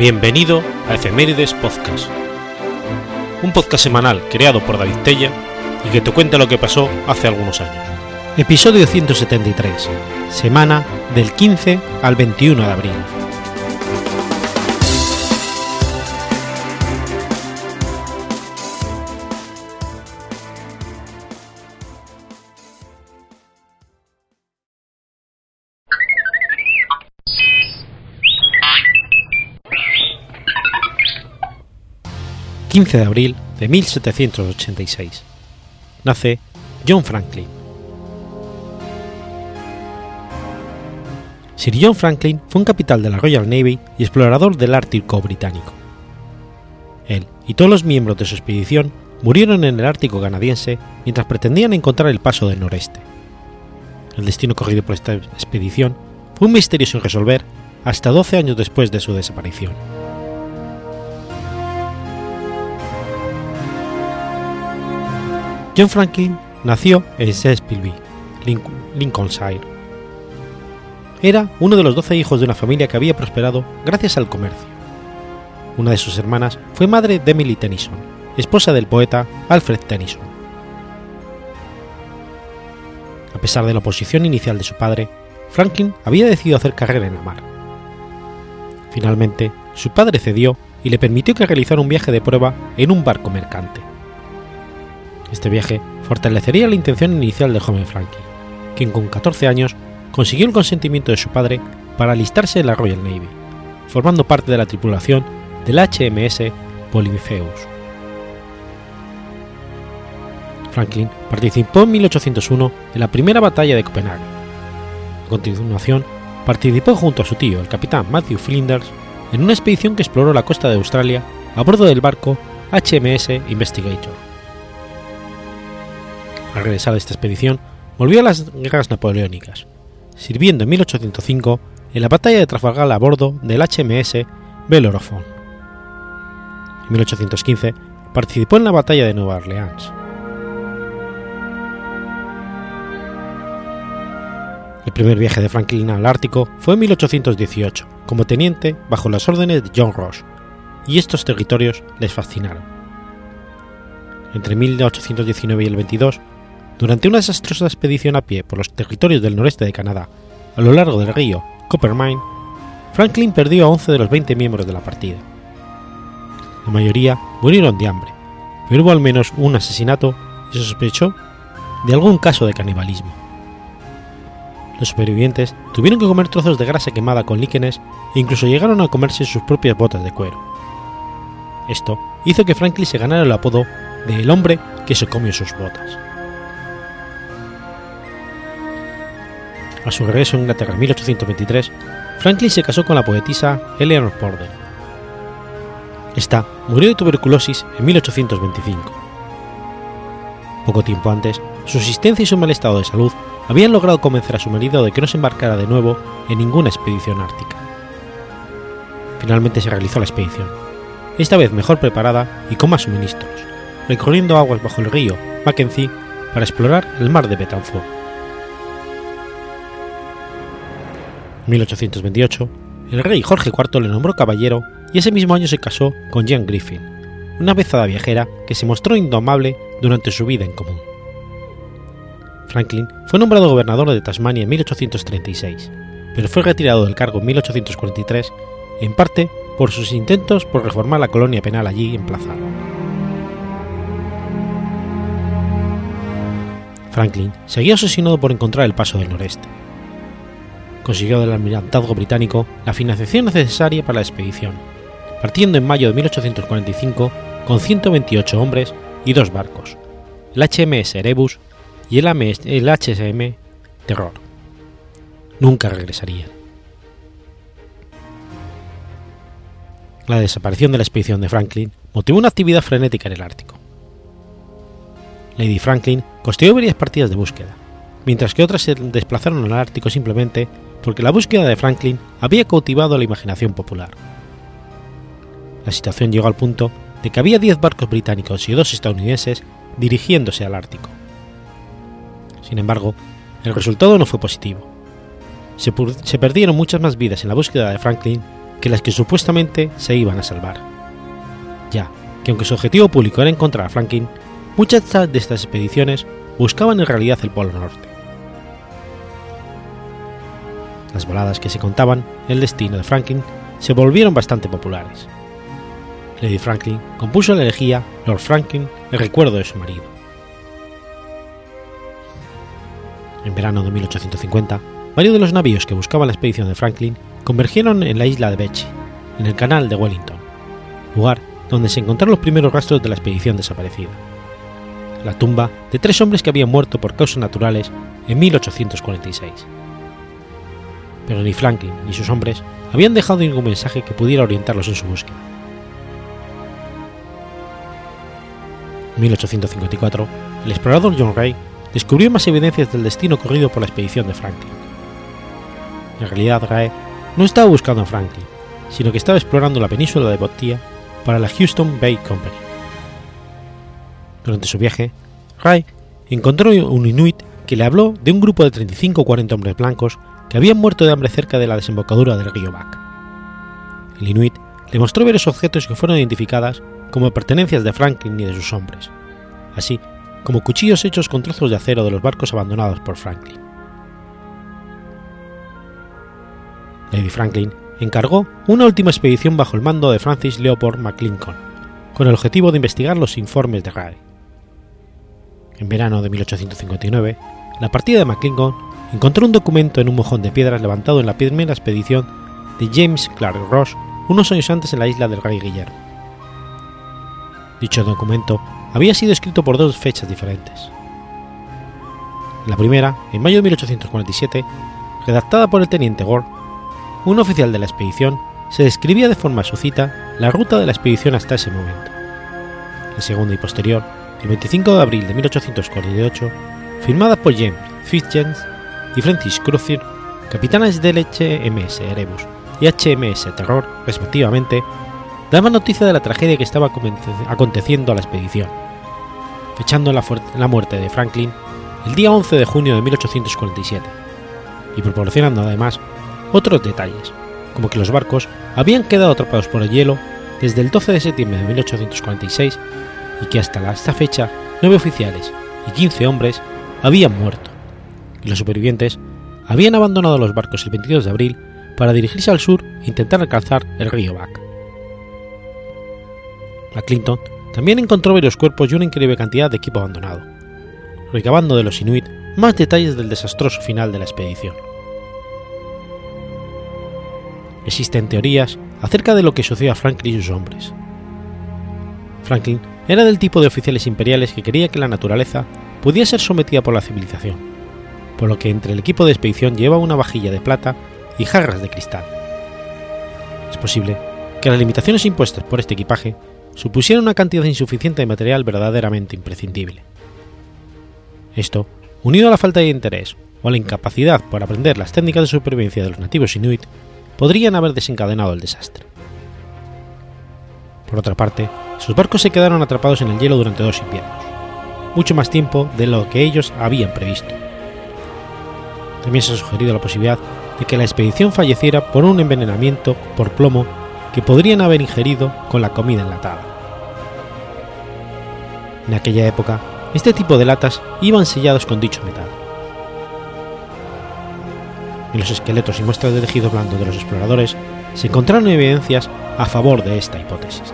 Bienvenido a Efemérides Podcast, un podcast semanal creado por David Tella y que te cuenta lo que pasó hace algunos años. Episodio 173, semana del 15 al 21 de abril. 15 de abril de 1786. Nace John Franklin. Sir John Franklin fue un capitán de la Royal Navy y explorador del Ártico británico. Él y todos los miembros de su expedición murieron en el Ártico canadiense mientras pretendían encontrar el paso del noreste. El destino corrido por esta expedición fue un misterio sin resolver hasta 12 años después de su desaparición. John Franklin nació en Sheffield, Lincolnshire. Era uno de los doce hijos de una familia que había prosperado gracias al comercio. Una de sus hermanas fue madre de Emily Tennyson, esposa del poeta Alfred Tennyson. A pesar de la oposición inicial de su padre, Franklin había decidido hacer carrera en la mar. Finalmente, su padre cedió y le permitió que realizara un viaje de prueba en un barco mercante. Este viaje fortalecería la intención inicial del joven Franklin, quien con 14 años consiguió el consentimiento de su padre para alistarse en la Royal Navy, formando parte de la tripulación del HMS Polypheus. Franklin participó en 1801 en la primera batalla de Copenhague. A continuación, participó junto a su tío, el capitán Matthew Flinders, en una expedición que exploró la costa de Australia a bordo del barco HMS Investigator al regresar de esta expedición, volvió a las guerras napoleónicas, sirviendo en 1805 en la batalla de Trafalgar a bordo del HMS Bellerophon. En 1815 participó en la batalla de Nueva Orleans. El primer viaje de Franklin al Ártico fue en 1818, como teniente bajo las órdenes de John Ross, y estos territorios les fascinaron. Entre 1819 y el 22 durante una desastrosa expedición a pie por los territorios del noreste de Canadá, a lo largo del río Coppermine, Franklin perdió a 11 de los 20 miembros de la partida. La mayoría murieron de hambre, pero hubo al menos un asesinato y se sospechó de algún caso de canibalismo. Los supervivientes tuvieron que comer trozos de grasa quemada con líquenes e incluso llegaron a comerse sus propias botas de cuero. Esto hizo que Franklin se ganara el apodo de el hombre que se comió sus botas. A su regreso a Inglaterra en 1823, Franklin se casó con la poetisa Eleanor Porter. Esta murió de tuberculosis en 1825. Poco tiempo antes, su existencia y su mal estado de salud habían logrado convencer a su marido de que no se embarcara de nuevo en ninguna expedición ártica. Finalmente se realizó la expedición, esta vez mejor preparada y con más suministros, recorriendo aguas bajo el río Mackenzie para explorar el mar de Betanford. 1828, el rey Jorge IV le nombró caballero y ese mismo año se casó con Jean Griffin, una vezada viajera que se mostró indomable durante su vida en común. Franklin fue nombrado gobernador de Tasmania en 1836, pero fue retirado del cargo en 1843, en parte por sus intentos por reformar la colonia penal allí emplazada. Franklin seguía asesinado por encontrar el paso del noreste consiguió del almirantazgo británico la financiación necesaria para la expedición, partiendo en mayo de 1845 con 128 hombres y dos barcos, el HMS Erebus y el, HSM Terror. Nunca regresarían. La desaparición de la expedición de Franklin motivó una actividad frenética en el Ártico. Lady Franklin costeó varias partidas de búsqueda, mientras que otras se desplazaron al Ártico simplemente porque la búsqueda de Franklin había cautivado la imaginación popular. La situación llegó al punto de que había 10 barcos británicos y dos estadounidenses dirigiéndose al Ártico. Sin embargo, el resultado no fue positivo. Se, se, perdieron muchas más vidas en la búsqueda de Franklin que las que supuestamente se iban a salvar, ya que aunque su objetivo público era encontrar a Franklin, muchas de estas expediciones buscaban en realidad el Polo Norte. Las voladas que se contaban el destino de Franklin se volvieron bastante populares. Lady Franklin compuso la elegía Lord Franklin en recuerdo de su marido. En verano de 1850, varios de los navíos que buscaban la expedición de Franklin convergieron en la isla de Beche, en el canal de Wellington, lugar donde se encontraron los primeros rastros de la expedición desaparecida. La tumba de tres hombres que habían muerto por causas naturales en 1846. Pero ni Franklin ni sus hombres habían dejado ningún mensaje que pudiera orientarlos en su búsqueda. En 1854, el explorador John Ray descubrió más evidencias del destino corrido por la expedición de Franklin. En realidad, Ray no estaba buscando a Franklin, sino que estaba explorando la península de Bottia para la Houston Bay Company. Durante su viaje, Ray encontró un inuit que le habló de un grupo de 35 o 40 hombres blancos que habían muerto de hambre cerca de la desembocadura del río Back. El inuit le mostró varios objetos que fueron identificadas como pertenencias de Franklin y de sus hombres, así como cuchillos hechos con trozos de acero de los barcos abandonados por Franklin. Lady Franklin encargó una última expedición bajo el mando de Francis Leopold McClinton, con el objetivo de investigar los informes de Ray. En verano de 1859, la partida de McClinton encontró un documento en un mojón de piedras levantado en la primera expedición de James Clark Ross unos años antes en la isla del Rey Guillermo. Dicho documento había sido escrito por dos fechas diferentes. La primera, en mayo de 1847, redactada por el teniente Gore, un oficial de la expedición se describía de forma sucita la ruta de la expedición hasta ese momento. La segunda y posterior, el 25 de abril de 1848, firmada por James Fitzjames y Francis Crucier, capitanes del HMS Erebus y HMS Terror, respectivamente, daban noticia de la tragedia que estaba aconteciendo a la expedición, fechando la, muerte de Franklin el día 11 de junio de 1847, y proporcionando además otros detalles, como que los barcos habían quedado atrapados por el hielo desde el 12 de septiembre de 1846 y que hasta esta fecha nueve oficiales y 15 hombres habían muerto, y los supervivientes habían abandonado los barcos el 22 de abril para dirigirse al sur e intentar alcanzar el río Back. La Clinton también encontró varios cuerpos y una increíble cantidad de equipo abandonado, recabando de los Inuit más detalles del desastroso final de la expedición. Existen teorías acerca de lo que sucedió a Franklin y sus hombres. Franklin era del tipo de oficiales imperiales que quería que la naturaleza podía ser sometida por la civilización, por lo que entre el equipo de expedición llevaba una vajilla de plata y jarras de cristal. Es posible que las limitaciones impuestas por este equipaje supusieran una cantidad insuficiente de material verdaderamente imprescindible. Esto, unido a la falta de interés o a la incapacidad por aprender las técnicas de supervivencia de los nativos inuit, podrían haber desencadenado el desastre. Por otra parte, sus barcos se quedaron atrapados en el hielo durante dos inviernos, mucho más tiempo de lo que ellos habían previsto. También se ha sugerido la posibilidad de que la expedición falleciera por un envenenamiento por plomo que podrían haber ingerido con la comida enlatada. En aquella época, este tipo de latas iban sellados con dicho metal en los esqueletos y muestras de tejido blando de los exploradores se encontraron evidencias a favor de esta hipótesis.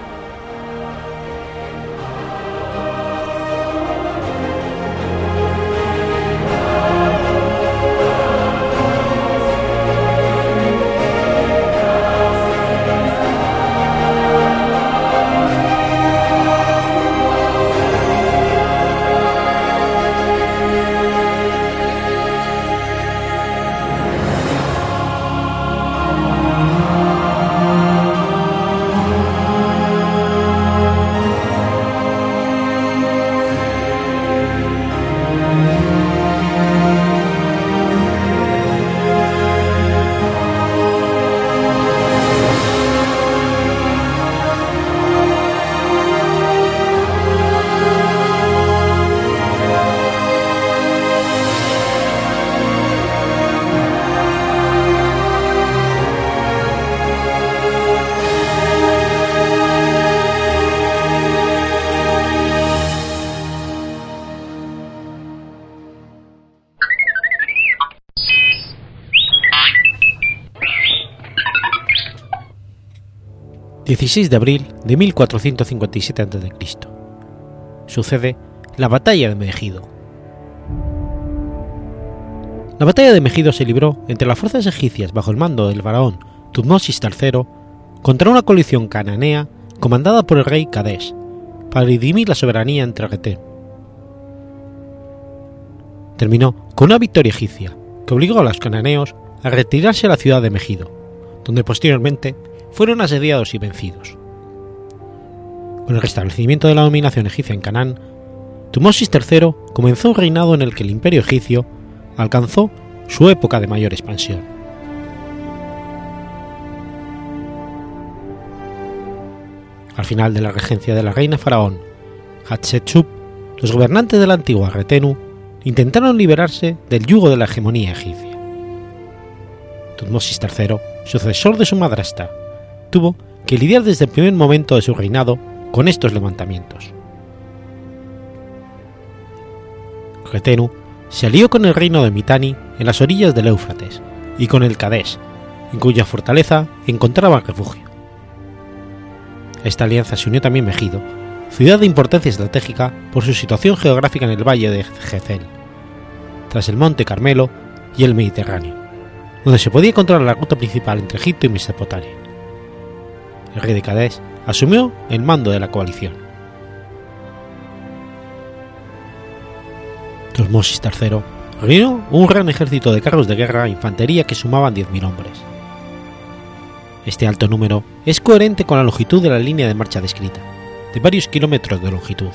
16 de abril de 1457 a.C. Sucede la batalla de Megido. La batalla de Megido se libró entre las fuerzas egipcias bajo el mando del faraón Tutmosis III contra una coalición cananea comandada por el rey Kadesh para dirimir la soberanía entre Retén. Terminó con una victoria egipcia que obligó a los cananeos a retirarse a la ciudad de Megido, donde posteriormente fueron asediados y vencidos. Con el restablecimiento de la dominación egipcia en Canaán, Tumosis III comenzó un reinado en el que el imperio egipcio alcanzó su época de mayor expansión. Al final de la regencia de la reina faraón Hatshepsut, los gobernantes de la antigua Retenu intentaron liberarse del yugo de la hegemonía egipcia. Tutmosis III, sucesor de su madrastra, tuvo que lidiar desde el primer momento de su reinado con estos levantamientos. Retenu se alió con el reino de Mitanni en las orillas del Éufrates y con el Kadesh, en cuya fortaleza encontraba refugio. Esta alianza se unió también Megido, ciudad de importancia estratégica por su situación geográfica en el valle de Gezel, tras el monte Carmelo y el Mediterráneo, donde se podía encontrar la ruta principal entre Egipto y Mesopotamia. El rey de Kadesh asumió el mando de la coalición. Tutmosis III reunió un gran ejército de carros de guerra e infantería que sumaban 10.000 hombres. Este alto número es coherente con la longitud de la línea de marcha descrita, de varios kilómetros de longitud.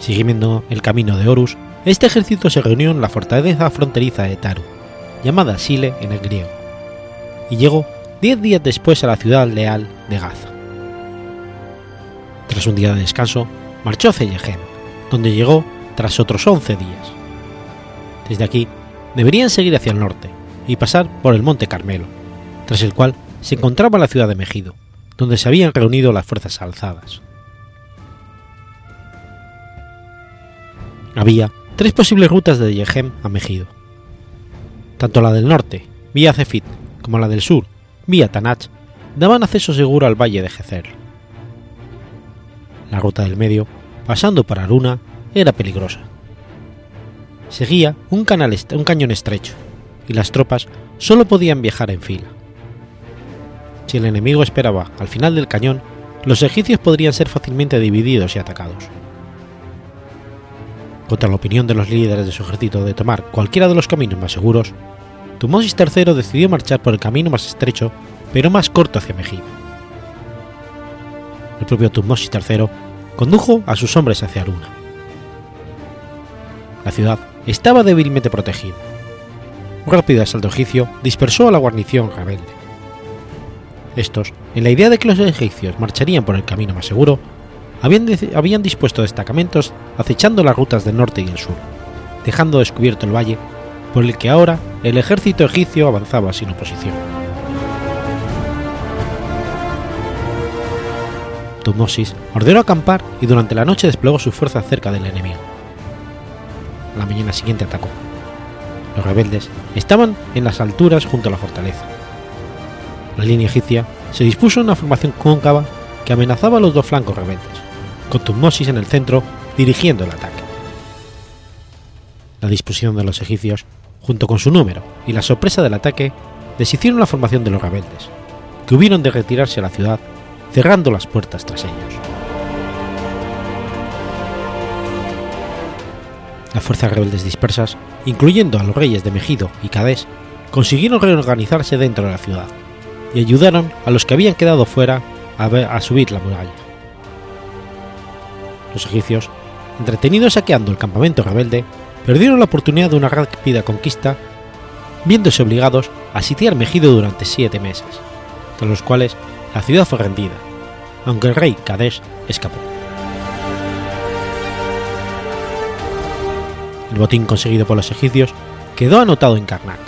Siguiendo el camino de Horus, este ejército se reunió en la fortaleza fronteriza de Taru, llamada Sile en el griego, y llegó diez días después a la ciudad leal de Gaza. Tras un día de descanso, marchó hacia Yehem, donde llegó tras otros 11 días. Desde aquí, deberían seguir hacia el norte y pasar por el monte Carmelo, tras el cual se encontraba la ciudad de Megido, donde se habían reunido las fuerzas alzadas. Había tres posibles rutas de Yehem a Megido. Tanto la del norte, vía Cefit, como la del sur, vía Tanach, daban acceso seguro al valle de Gezer. La ruta del medio, pasando por Aruna, era peligrosa. Seguía un, canal un cañón estrecho, y las tropas solo podían viajar en fila. Si el enemigo esperaba al final del cañón, los egipcios podrían ser fácilmente divididos y atacados. Contra la opinión de los líderes de su ejército de tomar cualquiera de los caminos más seguros, Tumosis III decidió marchar por el camino más estrecho, pero más corto hacia Megido. El propio Tutmosis III condujo a sus hombres hacia Aruna. La ciudad estaba débilmente protegida. Un rápido asalto egipcio dispersó a la guarnición rebelde. Estos, en la idea de que los egipcios marcharían por el camino más seguro, habían dispuesto destacamentos acechando las rutas del norte y el sur, dejando descubierto el valle por el que ahora el ejército egipcio avanzaba sin oposición. Tutmosis ordenó acampar y durante la noche desplegó sus fuerzas cerca del enemigo. La mañana siguiente atacó. Los rebeldes estaban en las alturas junto a la fortaleza. La línea egipcia se dispuso en una formación cóncava que amenazaba los dos flancos rebeldes, con Tutmosis en el centro dirigiendo el ataque. La disposición de los egipcios, junto con su número y la sorpresa del ataque, deshicieron la formación de los rebeldes, que hubieron de retirarse a la ciudad, cerrando las puertas tras ellos. Las fuerzas rebeldes dispersas, incluyendo a los reyes de Megido y Cadés, consiguieron reorganizarse dentro de la ciudad y ayudaron a los que habían quedado fuera a subir la muralla. Los egipcios, entretenidos saqueando el campamento rebelde, perdieron la oportunidad de una rápida conquista, viéndose obligados a sitiar Megido durante siete meses, tras los cuales la ciudad fue rendida, aunque el rey Kadesh escapó. El botín conseguido por los egipcios quedó anotado en Karnak.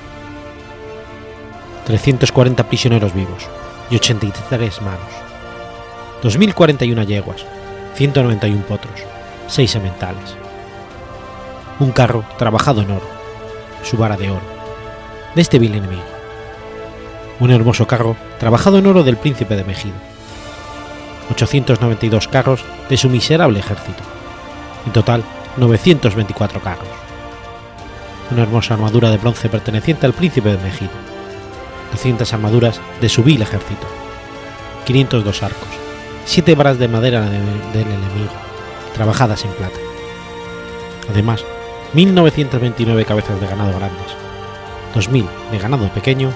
340 prisioneros vivos y 83 manos, 2.041 yeguas, 191 potros, 6 sementales, un carro trabajado en oro, su vara de oro, de este vil enemigo. un hermoso carro trabajado en oro del príncipe de Mejido, 892 carros de su miserable ejército, en total 924 carros, una hermosa armadura de bronce perteneciente al príncipe de Mejido, 200 armaduras de su vil ejército, 502 arcos, 7 varas de madera del enemigo, trabajadas en plata. Además, 1.929 cabezas de ganado grandes, 2.000 de ganado pequeño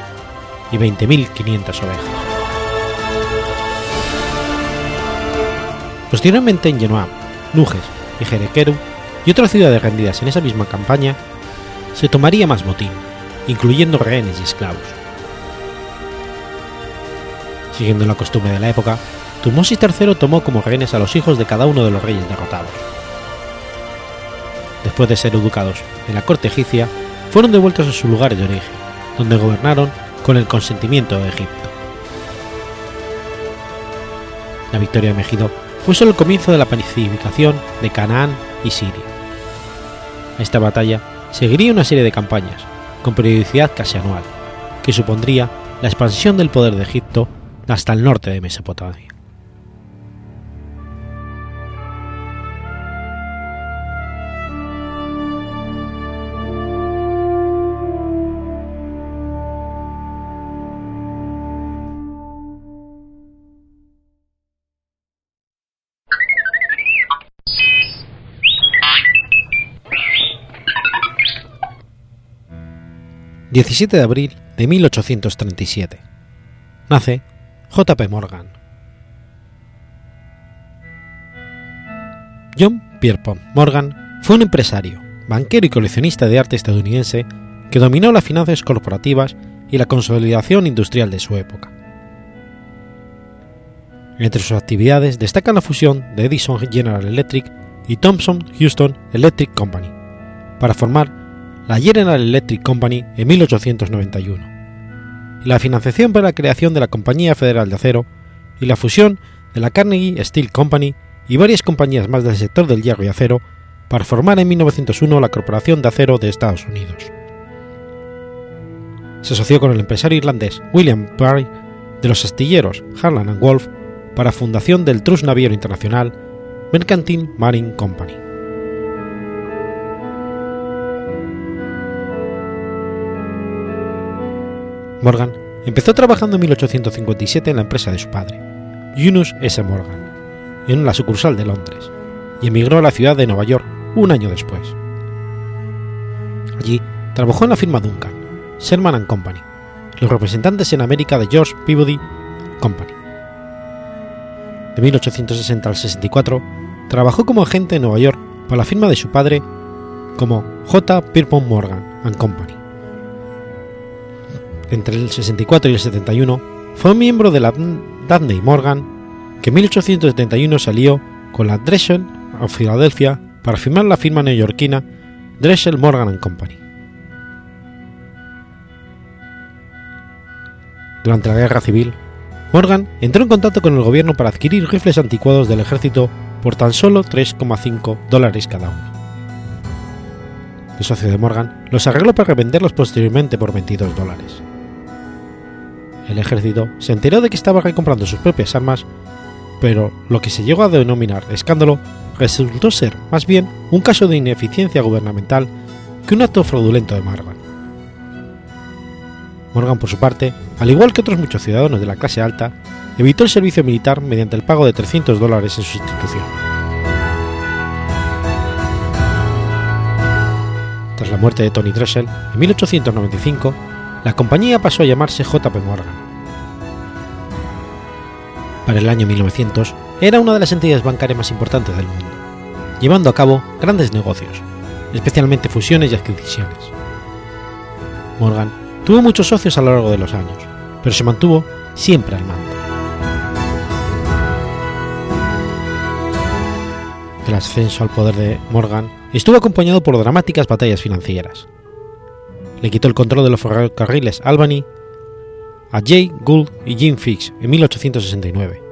y 20.500 ovejas. Posteriormente en Genoa, Luges y Jerequeru y otras ciudades rendidas en esa misma campaña, se tomaría más botín, incluyendo rehenes y esclavos. Siguiendo la costumbre de la época, Tutmosis III tomó como rehenes a los hijos de cada uno de los reyes derrotados. Después de ser educados en la corte egipcia, fueron devueltos a sus lugares de origen, donde gobernaron con el consentimiento de Egipto. La victoria de Megido fue solo el comienzo de la pacificación de Canaán y Siria. A esta batalla seguiría una serie de campañas, con periodicidad casi anual, que supondría la expansión del poder de Egipto hasta el norte de Mesopotamia. 17 de abril de 1837. Nace J.P. Morgan. John Pierpont Morgan fue un empresario, banquero y coleccionista de arte estadounidense que dominó las finanzas corporativas y la consolidación industrial de su época. Entre sus actividades destaca la fusión de Edison General Electric y Thomson Houston Electric Company para formar la General Electric Company en 1891, y la financiación para la creación de la Compañía Federal de Acero y la fusión de la Carnegie Steel Company y varias compañías más del sector del hierro y acero para formar en 1901 la Corporación de Acero de Estados Unidos. Se asoció con el empresario irlandés William Parry de los astilleros Harland Wolff para fundación del Trust Naviero Internacional Mercantile Marine Company. Morgan empezó trabajando en 1857 en la empresa de su padre, Eunice S. Morgan, en la sucursal de Londres, y emigró a la ciudad de Nueva York un año después. Allí trabajó en la firma Duncan, Sherman Company, los representantes en América de George Peabody Company. De 1860 al 64 trabajó como agente en Nueva York para la firma de su padre como J. Pierpont Morgan Company entre el 64 y el 71, fue miembro de la Dudley Morgan, que en 1871 salió con la Drexel of Philadelphia para firmar la firma neoyorquina Drexel Morgan Company. Durante la Guerra Civil, Morgan entró en contacto con el gobierno para adquirir rifles anticuados del ejército por tan solo 3,5 dólares cada uno. El socio de Morgan los arregló para revenderlos posteriormente por 22 dólares el ejército se enteró de que estaba recomprando sus propias armas, pero lo que se llegó a denominar escándalo resultó ser más bien un caso de ineficiencia gubernamental que un acto fraudulento de Morgan. Morgan, por su parte, al igual que otros muchos ciudadanos de la clase alta, evitó el servicio militar mediante el pago de 300 dólares en sustitución. Tras la muerte de Tony Dressel en 1895, la compañía pasó a llamarse JP Morgan. Para el año 1900 era una de las entidades bancarias más importantes del mundo, llevando a cabo grandes negocios, especialmente fusiones y adquisiciones. Morgan tuvo muchos socios a lo largo de los años, pero se mantuvo siempre al mando. El ascenso al poder de Morgan estuvo acompañado por dramáticas batallas financieras, le quitó el control de los ferrocarriles Albany a Jay Gould y Jim Fix en 1869.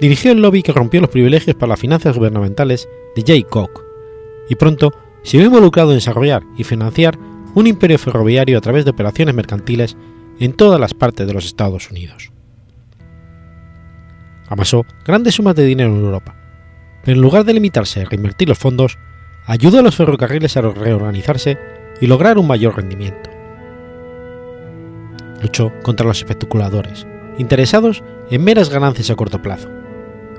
Dirigió el lobby que rompió los privilegios para las finanzas gubernamentales de Jay Koch y pronto se vio involucrado en desarrollar y financiar un imperio ferroviario a través de operaciones mercantiles en todas las partes de los Estados Unidos. Amasó grandes sumas de dinero en Europa, pero en lugar de limitarse a reinvertir los fondos, ayudó a los ferrocarriles a reorganizarse y lograr un mayor rendimiento. Luchó contra los especuladores, interesados en meras ganancias a corto plazo,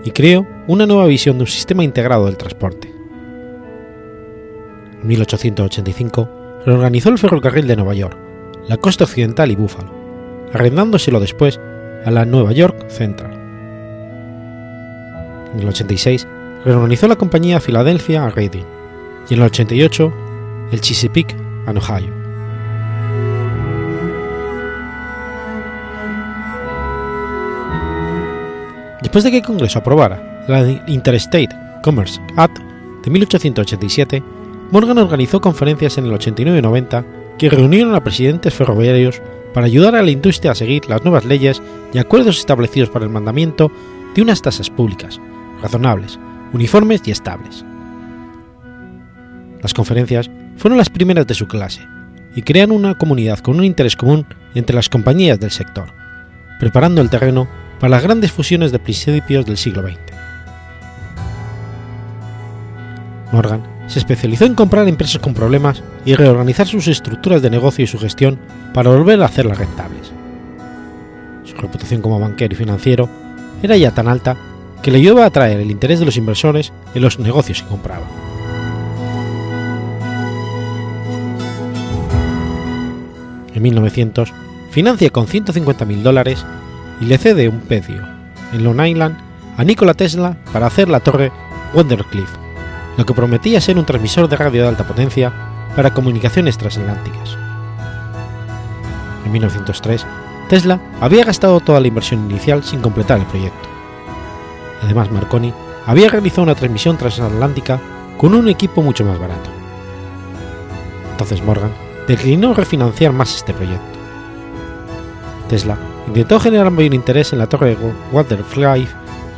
y creó una nueva visión de un sistema integrado del transporte. En 1885 reorganizó el ferrocarril de Nueva York, la costa occidental y Buffalo, arrendándoselo después a la Nueva York Central. En el 86 reorganizó la compañía Philadelphia a Reading y en el 88 el Chesapeake a Ohio. Después de que el Congreso aprobara la Interstate Commerce Act de 1887, Morgan organizó conferencias en el 89 y 90 que reunieron a presidentes ferroviarios para ayudar a la industria a seguir las nuevas leyes y acuerdos establecidos para el mandamiento de unas tasas públicas, razonables, uniformes y estables. Las conferencias fueron las primeras de su clase y crean una comunidad con un interés común entre las compañías del sector, preparando el terreno para las grandes fusiones de principios del siglo XX. Morgan se especializó en comprar empresas con problemas y reorganizar sus estructuras de negocio y su gestión para volver a hacerlas rentables. Su reputación como banquero y financiero era ya tan alta que le ayudaba a atraer el interés de los inversores en los negocios que compraba. En 1900 financia con 150.000 dólares y le cede un pedio en Long Island a Nikola Tesla para hacer la torre Wondercliff, lo que prometía ser un transmisor de radio de alta potencia para comunicaciones transatlánticas. En 1903, Tesla había gastado toda la inversión inicial sin completar el proyecto. Además, Marconi había realizado una transmisión transatlántica con un equipo mucho más barato. Entonces Morgan declinó refinanciar más este proyecto. Tesla intentó generar mayor interés en la torre de Waterfly,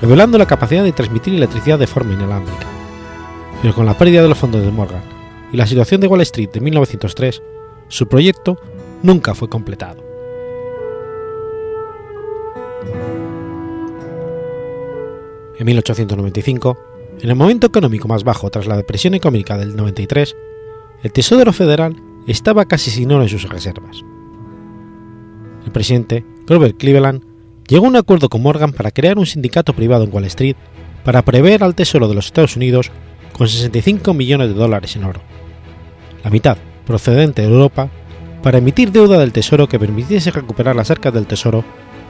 revelando la capacidad de transmitir electricidad de forma inalámbrica. Pero con la pérdida de los fondos de Morgan y la situación de Wall Street de 1903, su proyecto nunca fue completado. En 1895, en el momento económico más bajo tras la depresión económica del 93, el Tesoro Federal estaba casi sin oro en sus reservas. El presidente, Grover Cleveland, llegó a un acuerdo con Morgan para crear un sindicato privado en Wall Street para prever al Tesoro de los Estados Unidos con 65 millones de dólares en oro, la mitad procedente de Europa, para emitir deuda del Tesoro que permitiese recuperar las arcas del Tesoro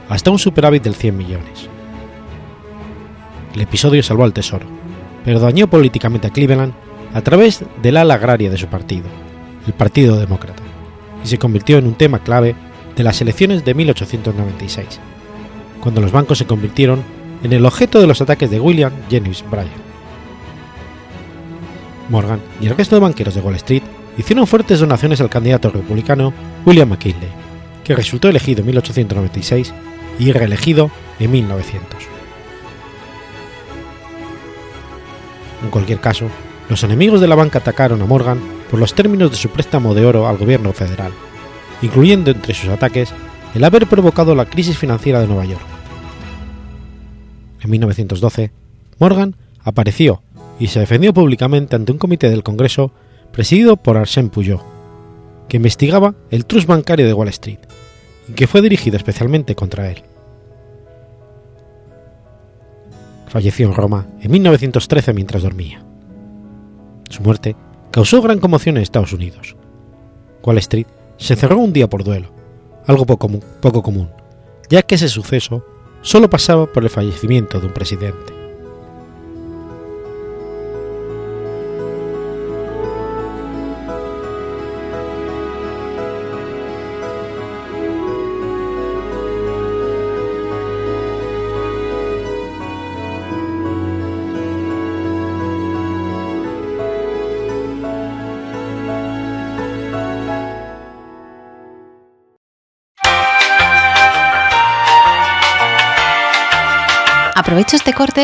hasta un superávit del 100 millones. El episodio salvó al Tesoro, pero dañó políticamente a Cleveland a través del ala agraria de su partido, el Partido Demócrata, y se convirtió en un tema clave de las elecciones de 1896, cuando los bancos se convirtieron en el objeto de los ataques de William Jennings Bryan. Morgan y el resto de banqueros de Wall Street hicieron fuertes donaciones al candidato republicano William McKinley, que resultó elegido en 1896 y reelegido en 1900. En cualquier caso, los enemigos de la banca atacaron a Morgan por los términos de su préstamo de oro al gobierno federal, incluyendo entre sus ataques el haber provocado la crisis financiera de Nueva York. En 1912, Morgan apareció y se defendió públicamente ante un comité del Congreso presidido por Arsène Puyot, que investigaba el trust bancario de Wall Street y que fue dirigido especialmente contra él. Falleció en Roma en 1913 mientras dormía. Su muerte causó gran conmoción en Estados Unidos. Wall Street se cerró un día por duelo, algo poco, poco común, ya que ese suceso solo pasaba por el fallecimiento de un presidente.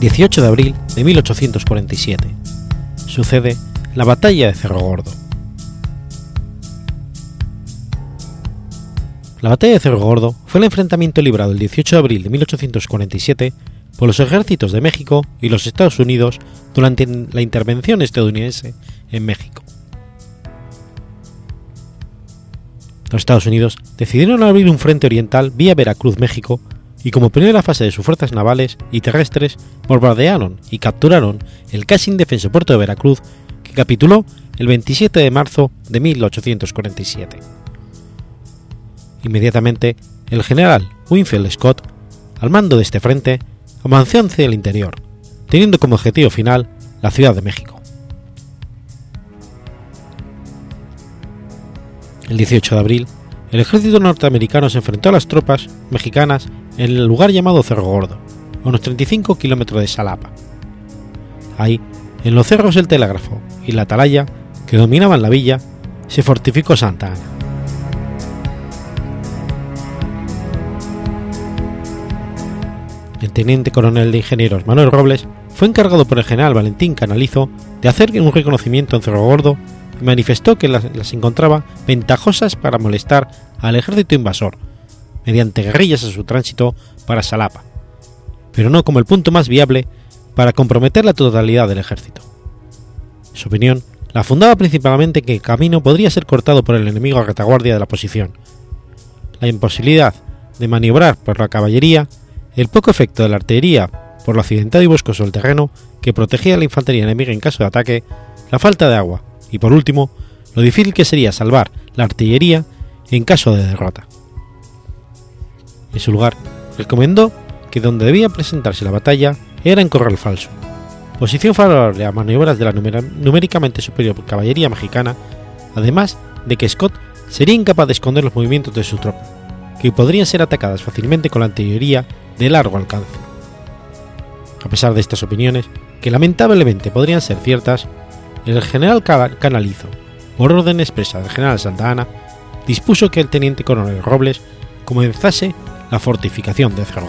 18 de abril de 1847. Sucede la Batalla de Cerro Gordo. La Batalla de Cerro Gordo fue el enfrentamiento librado el 18 de abril de 1847 por los ejércitos de México y los Estados Unidos durante la intervención estadounidense en México. Los Estados Unidos decidieron abrir un frente oriental vía Veracruz, México, y como primera fase de sus fuerzas navales y terrestres bombardearon y capturaron el casi indefenso puerto de Veracruz, que capituló el 27 de marzo de 1847. Inmediatamente, el general Winfield Scott, al mando de este frente, avanzó hacia el interior, teniendo como objetivo final la Ciudad de México. El 18 de abril, el ejército norteamericano se enfrentó a las tropas mexicanas en el lugar llamado Cerro Gordo, a unos 35 kilómetros de Salapa. Ahí, en los cerros del Telégrafo y la Atalaya, que dominaban la villa, se fortificó Santa Ana. El teniente coronel de ingenieros Manuel Robles fue encargado por el general Valentín Canalizo de hacer un reconocimiento en Cerro Gordo y manifestó que las, las encontraba ventajosas para molestar al ejército invasor mediante guerrillas a su tránsito para Salapa, pero no como el punto más viable para comprometer la totalidad del ejército. Su opinión la fundaba principalmente en que el camino podría ser cortado por el enemigo a retaguardia de la posición, la imposibilidad de maniobrar por la caballería, el poco efecto de la artillería por lo accidentado y boscoso del terreno que protegía a la infantería enemiga en caso de ataque, la falta de agua y por último, lo difícil que sería salvar la artillería en caso de derrota. En su lugar, recomendó que donde debía presentarse la batalla era en Corral Falso, posición favorable a maniobras de la numéricamente superior caballería mexicana, además de que Scott sería incapaz de esconder los movimientos de su tropa, que podrían ser atacadas fácilmente con la artillería de largo alcance. A pesar de estas opiniones, que lamentablemente podrían ser ciertas, el general Canalizo, por orden expresa del general Santa Ana, dispuso que el teniente coronel Robles comenzase la fortificación de Cerro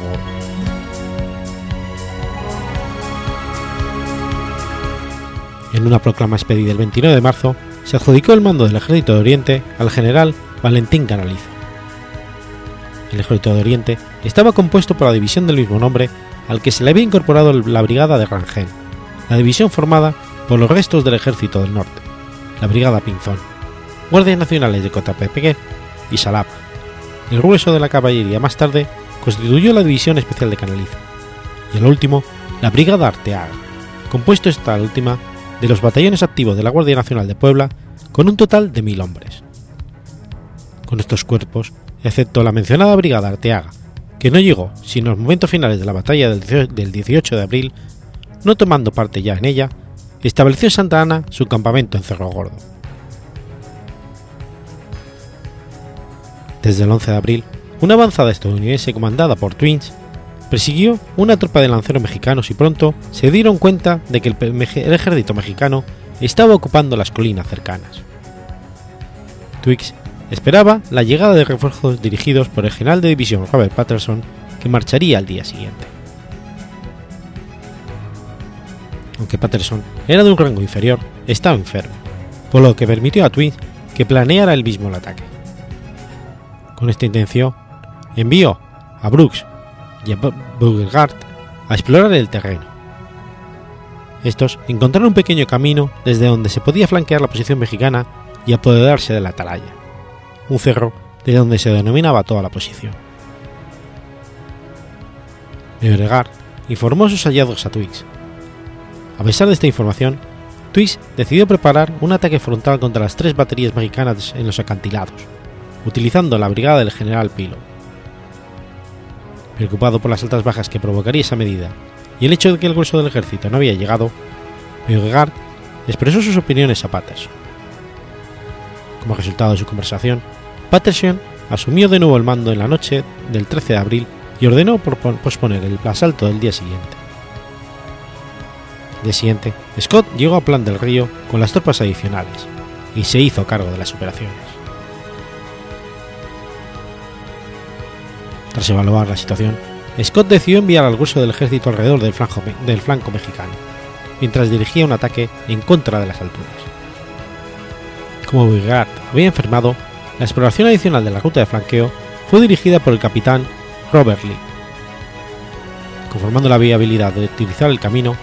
En una proclama expedida el 29 de marzo, se adjudicó el mando del Ejército de Oriente al general Valentín Canalizo. El Ejército de Oriente estaba compuesto por la división del mismo nombre al que se le había incorporado la Brigada de Rangel, la división formada por los restos del Ejército del Norte, la Brigada Pinzón, Guardias Nacionales de Cotapepeque y Salapa, el grueso de la caballería más tarde constituyó la División Especial de Canalizo, y el último, la Brigada Arteaga, compuesto esta última de los batallones activos de la Guardia Nacional de Puebla, con un total de mil hombres. Con estos cuerpos, excepto la mencionada Brigada Arteaga, que no llegó sino en los momentos finales de la batalla del 18 de abril, no tomando parte ya en ella, estableció Santa Ana su campamento en Cerro Gordo. Desde el 11 de abril, una avanzada estadounidense comandada por Twins persiguió una tropa de lanceros mexicanos y pronto se dieron cuenta de que el, ejército mexicano estaba ocupando las colinas cercanas. Twix esperaba la llegada de refuerzos dirigidos por el general de división Robert Patterson, que marcharía al día siguiente. Aunque Patterson era de un rango inferior, estaba enfermo, por lo que permitió a Twins que planeara el mismo el ataque. Con esta intención, envió a Brooks y a Beauregard a explorar el terreno, Estos encontraron un pequeño camino desde donde se podía flanquear la posición mexicana y apoderarse de la atalaya, un cerro de donde se denominaba toda la posición. Beauregard informó sus hallazgos a Twix. A pesar de esta información, Twix decidió preparar un ataque frontal contra las tres baterías mexicanas en los acantilados, utilizando la brigada del general Pilo. Preocupado por las altas bajas que provocaría esa medida y el hecho de que el grueso del ejército no había llegado, Beauregard expresó sus opiniones a Patterson. Como resultado de su conversación, Patterson asumió de nuevo el mando en la noche del 13 de abril y ordenó posponer el asalto del día siguiente. Día siguiente, Scott llegó a Plan del Río con las tropas adicionales y se hizo cargo de las operaciones. Tras evaluar la situación, Scott decidió enviar al grueso del ejército alrededor del flanco, mexicano, mientras dirigía un ataque en contra de las alturas. Como Beauregard había enfermado, la exploración adicional de la ruta de flanqueo fue dirigida por el capitán Robert Lee. Conformando la viabilidad de utilizar el camino,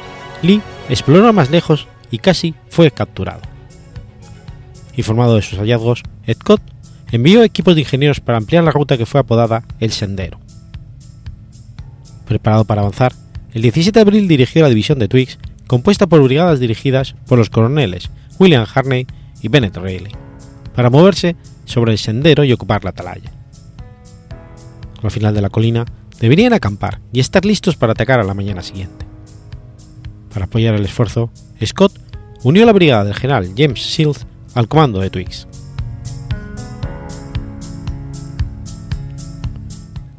Lee exploró más lejos y casi fue capturado. Informado de sus hallazgos, Scott envió equipos de ingenieros para ampliar la ruta que fue apodada El Sendero. Preparado para avanzar, el 17 de abril dirigió la división de Twix, compuesta por brigadas dirigidas por los coroneles William Harney y Bennett Reilly, para moverse sobre el sendero y ocupar la atalaya. Al final de la colina deberían acampar y estar listos para atacar a la mañana siguiente. Para apoyar el esfuerzo, Scott unió la brigada del general James Shields al comando de Twix.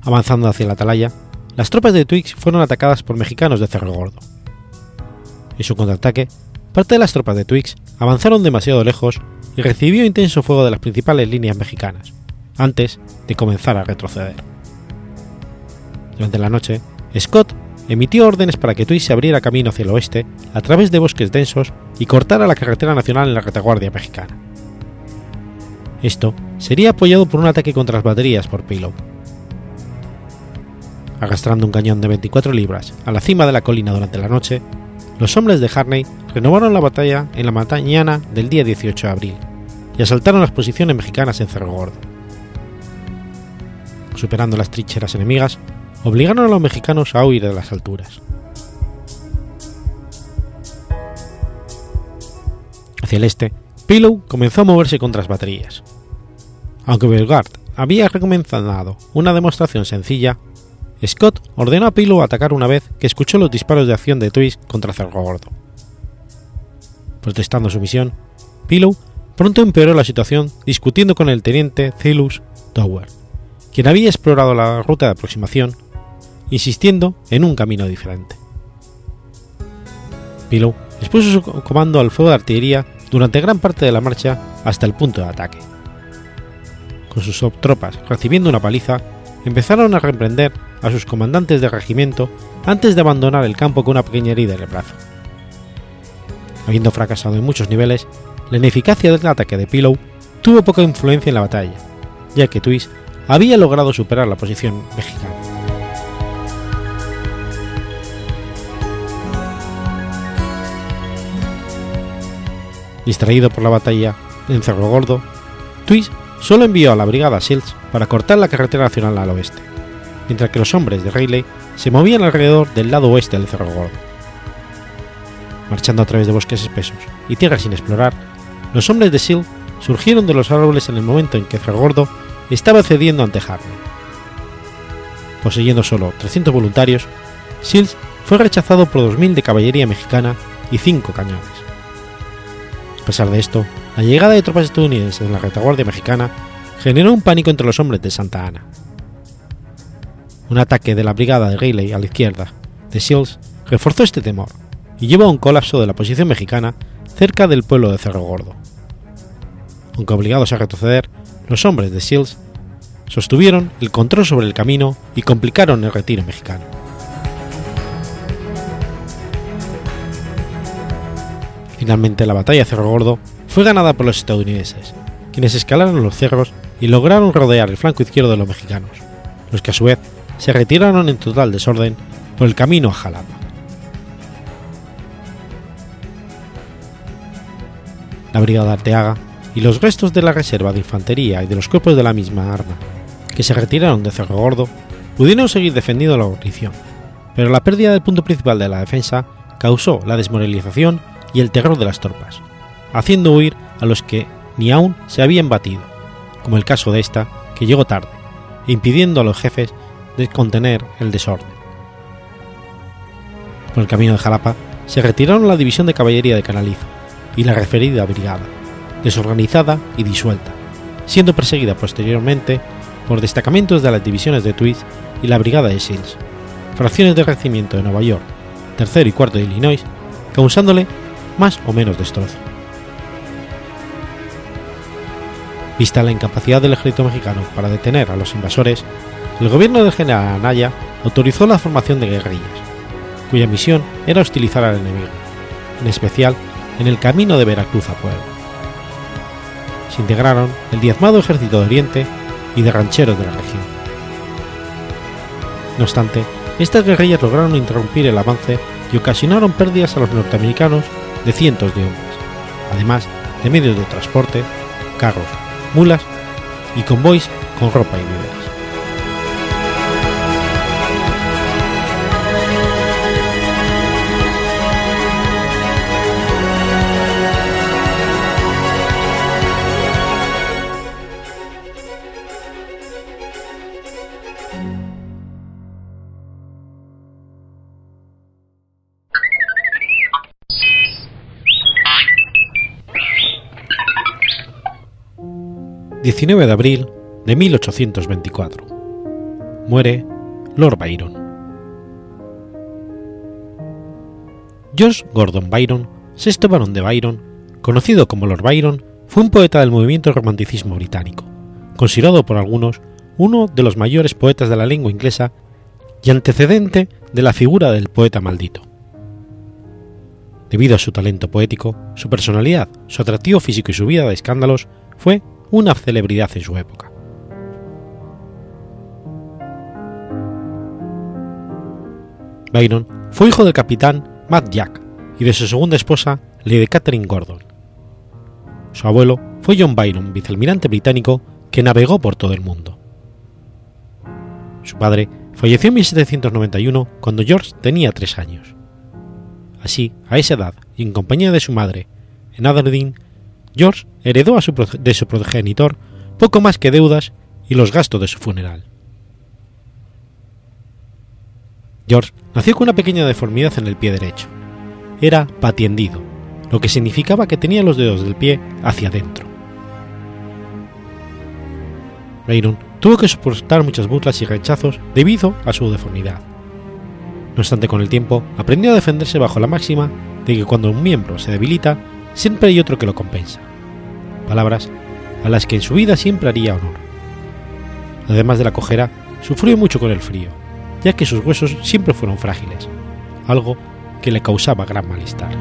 Avanzando hacia la atalaya, las tropas de Twix fueron atacadas por mexicanos de Cerro Gordo. En su contraataque, parte de las tropas de Twix avanzaron demasiado lejos y recibió intenso fuego de las principales líneas mexicanas, antes de comenzar a retroceder. Durante la noche, Scott emitió órdenes para que Twix se abriera camino hacia el oeste a través de bosques densos y cortara la carretera nacional en la retaguardia mexicana. Esto sería apoyado por un ataque contra las baterías por Pillow. Arrastrando un cañón de 24 libras a la cima de la colina durante la noche, los hombres de Harney renovaron la batalla en la mañana del día 18 de abril y asaltaron las posiciones mexicanas en Cerro Gordo. Superando las trincheras enemigas, obligaron a los mexicanos a huir de las alturas. Hacia el este, Pillow comenzó a moverse contra las baterías. Aunque Beauregard había recomendado una demostración sencilla, Scott ordenó a Pillow atacar una vez que escuchó los disparos de acción de Twist contra Cerro Gordo. Protestando su misión, Pillow pronto empeoró la situación discutiendo con el teniente Thilus Tower, quien había explorado la ruta de aproximación, insistiendo en un camino diferente. Pillow expuso su comando al fuego de artillería durante gran parte de la marcha hasta el punto de ataque. Con sus tropas recibiendo una paliza, empezaron a reprender a sus comandantes de regimiento antes de abandonar el campo con una pequeña herida en el brazo. Habiendo fracasado en muchos niveles, la ineficacia del ataque de Pillow tuvo poca influencia en la batalla, ya que Twist había logrado superar la posición mexicana. Distraído por la batalla en Cerro Gordo, Twist solo envió a la brigada Shields para cortar la carretera nacional al oeste, mientras que los hombres de Rayleigh se movían alrededor del lado oeste del Cerro Gordo. Marchando a través de bosques espesos y tierras sin explorar, los hombres de Shield surgieron de los árboles en el momento en que Cerro Gordo estaba cediendo ante Harney. Poseyendo solo 300 voluntarios, Shields fue rechazado por 2.000 de caballería mexicana y 5 cañones. A pesar de esto, la llegada de tropas estadounidenses en la retaguardia mexicana generó un pánico entre los hombres de Santa Ana. Un ataque de la brigada de Rayleigh a la izquierda de Shields reforzó este temor y llevó a un colapso de la posición mexicana cerca del pueblo de Cerro Gordo. Aunque obligados a retroceder, los hombres de Shields sostuvieron el control sobre el camino y complicaron el retiro mexicano. Finalmente la batalla de Cerro Gordo fue ganada por los estadounidenses, quienes escalaron los cerros y lograron rodear el flanco izquierdo de los mexicanos, los que a su vez se retiraron en total desorden por el camino a Jalapa. la Brigada Arteaga y los restos de la Reserva de Infantería y de los cuerpos de la misma arma, que se retiraron de Cerro Gordo, pudieron seguir defendiendo la guarnición, pero la pérdida del punto principal de la defensa causó la desmoralización y el terror de las tropas, haciendo huir a los que ni aún se habían batido, como el caso de esta, que llegó tarde, impidiendo a los jefes contener el desorden. Por el camino de Jalapa se retiraron la división de caballería de Canalizo y la referida brigada, desorganizada y disuelta, siendo perseguida posteriormente por destacamentos de las divisiones de Twist y la brigada de Shields, fracciones de regimiento de Nueva York, tercero y cuarto de Illinois, causándole más o menos destrozo. Vista la incapacidad del ejército mexicano para detener a los invasores, el gobierno del general Anaya autorizó la formación de guerrillas, cuya misión era hostilizar al enemigo, en especial en el camino de Veracruz a Puebla. Se integraron el diezmado ejército de Oriente y de rancheros de la región. No obstante, estas guerrillas lograron interrumpir el avance y ocasionaron pérdidas a los norteamericanos de cientos de hombres, además de medios de transporte, carros, mulas y convoys con ropa y víveres. 19 de abril de 1824. Muere Lord Byron. George Gordon Byron, sexto barón de Byron, conocido como Lord Byron, fue un poeta del movimiento romanticismo británico, considerado por algunos uno de los mayores poetas de la lengua inglesa y antecedente de la figura del poeta maldito. Debido a su talento poético, su personalidad, su atractivo físico y su vida de escándalos, fue una celebridad en su época. Byron fue hijo del capitán Matt Jack y de su segunda esposa, Lady Catherine Gordon. Su abuelo fue John Byron, vicealmirante británico que navegó por todo el mundo. Su padre falleció en 1791 cuando George tenía tres años. Así, a esa edad, y en compañía de su madre, en Aberdeen, George heredó a su, de su progenitor poco más que deudas y los gastos de su funeral. George nació con una pequeña deformidad en el pie derecho. Era patiendido, lo que significaba que tenía los dedos del pie hacia adentro. Byron tuvo que soportar muchas burlas y rechazos debido a su deformidad. No obstante, con el tiempo aprendió a defenderse bajo la máxima de que cuando un miembro se debilita, siempre hay otro que lo compensa. Palabras a las que en su vida siempre haría honor. Además de la cojera, sufrió mucho con el frío, ya que sus huesos siempre fueron frágiles, algo que le causaba gran malestar.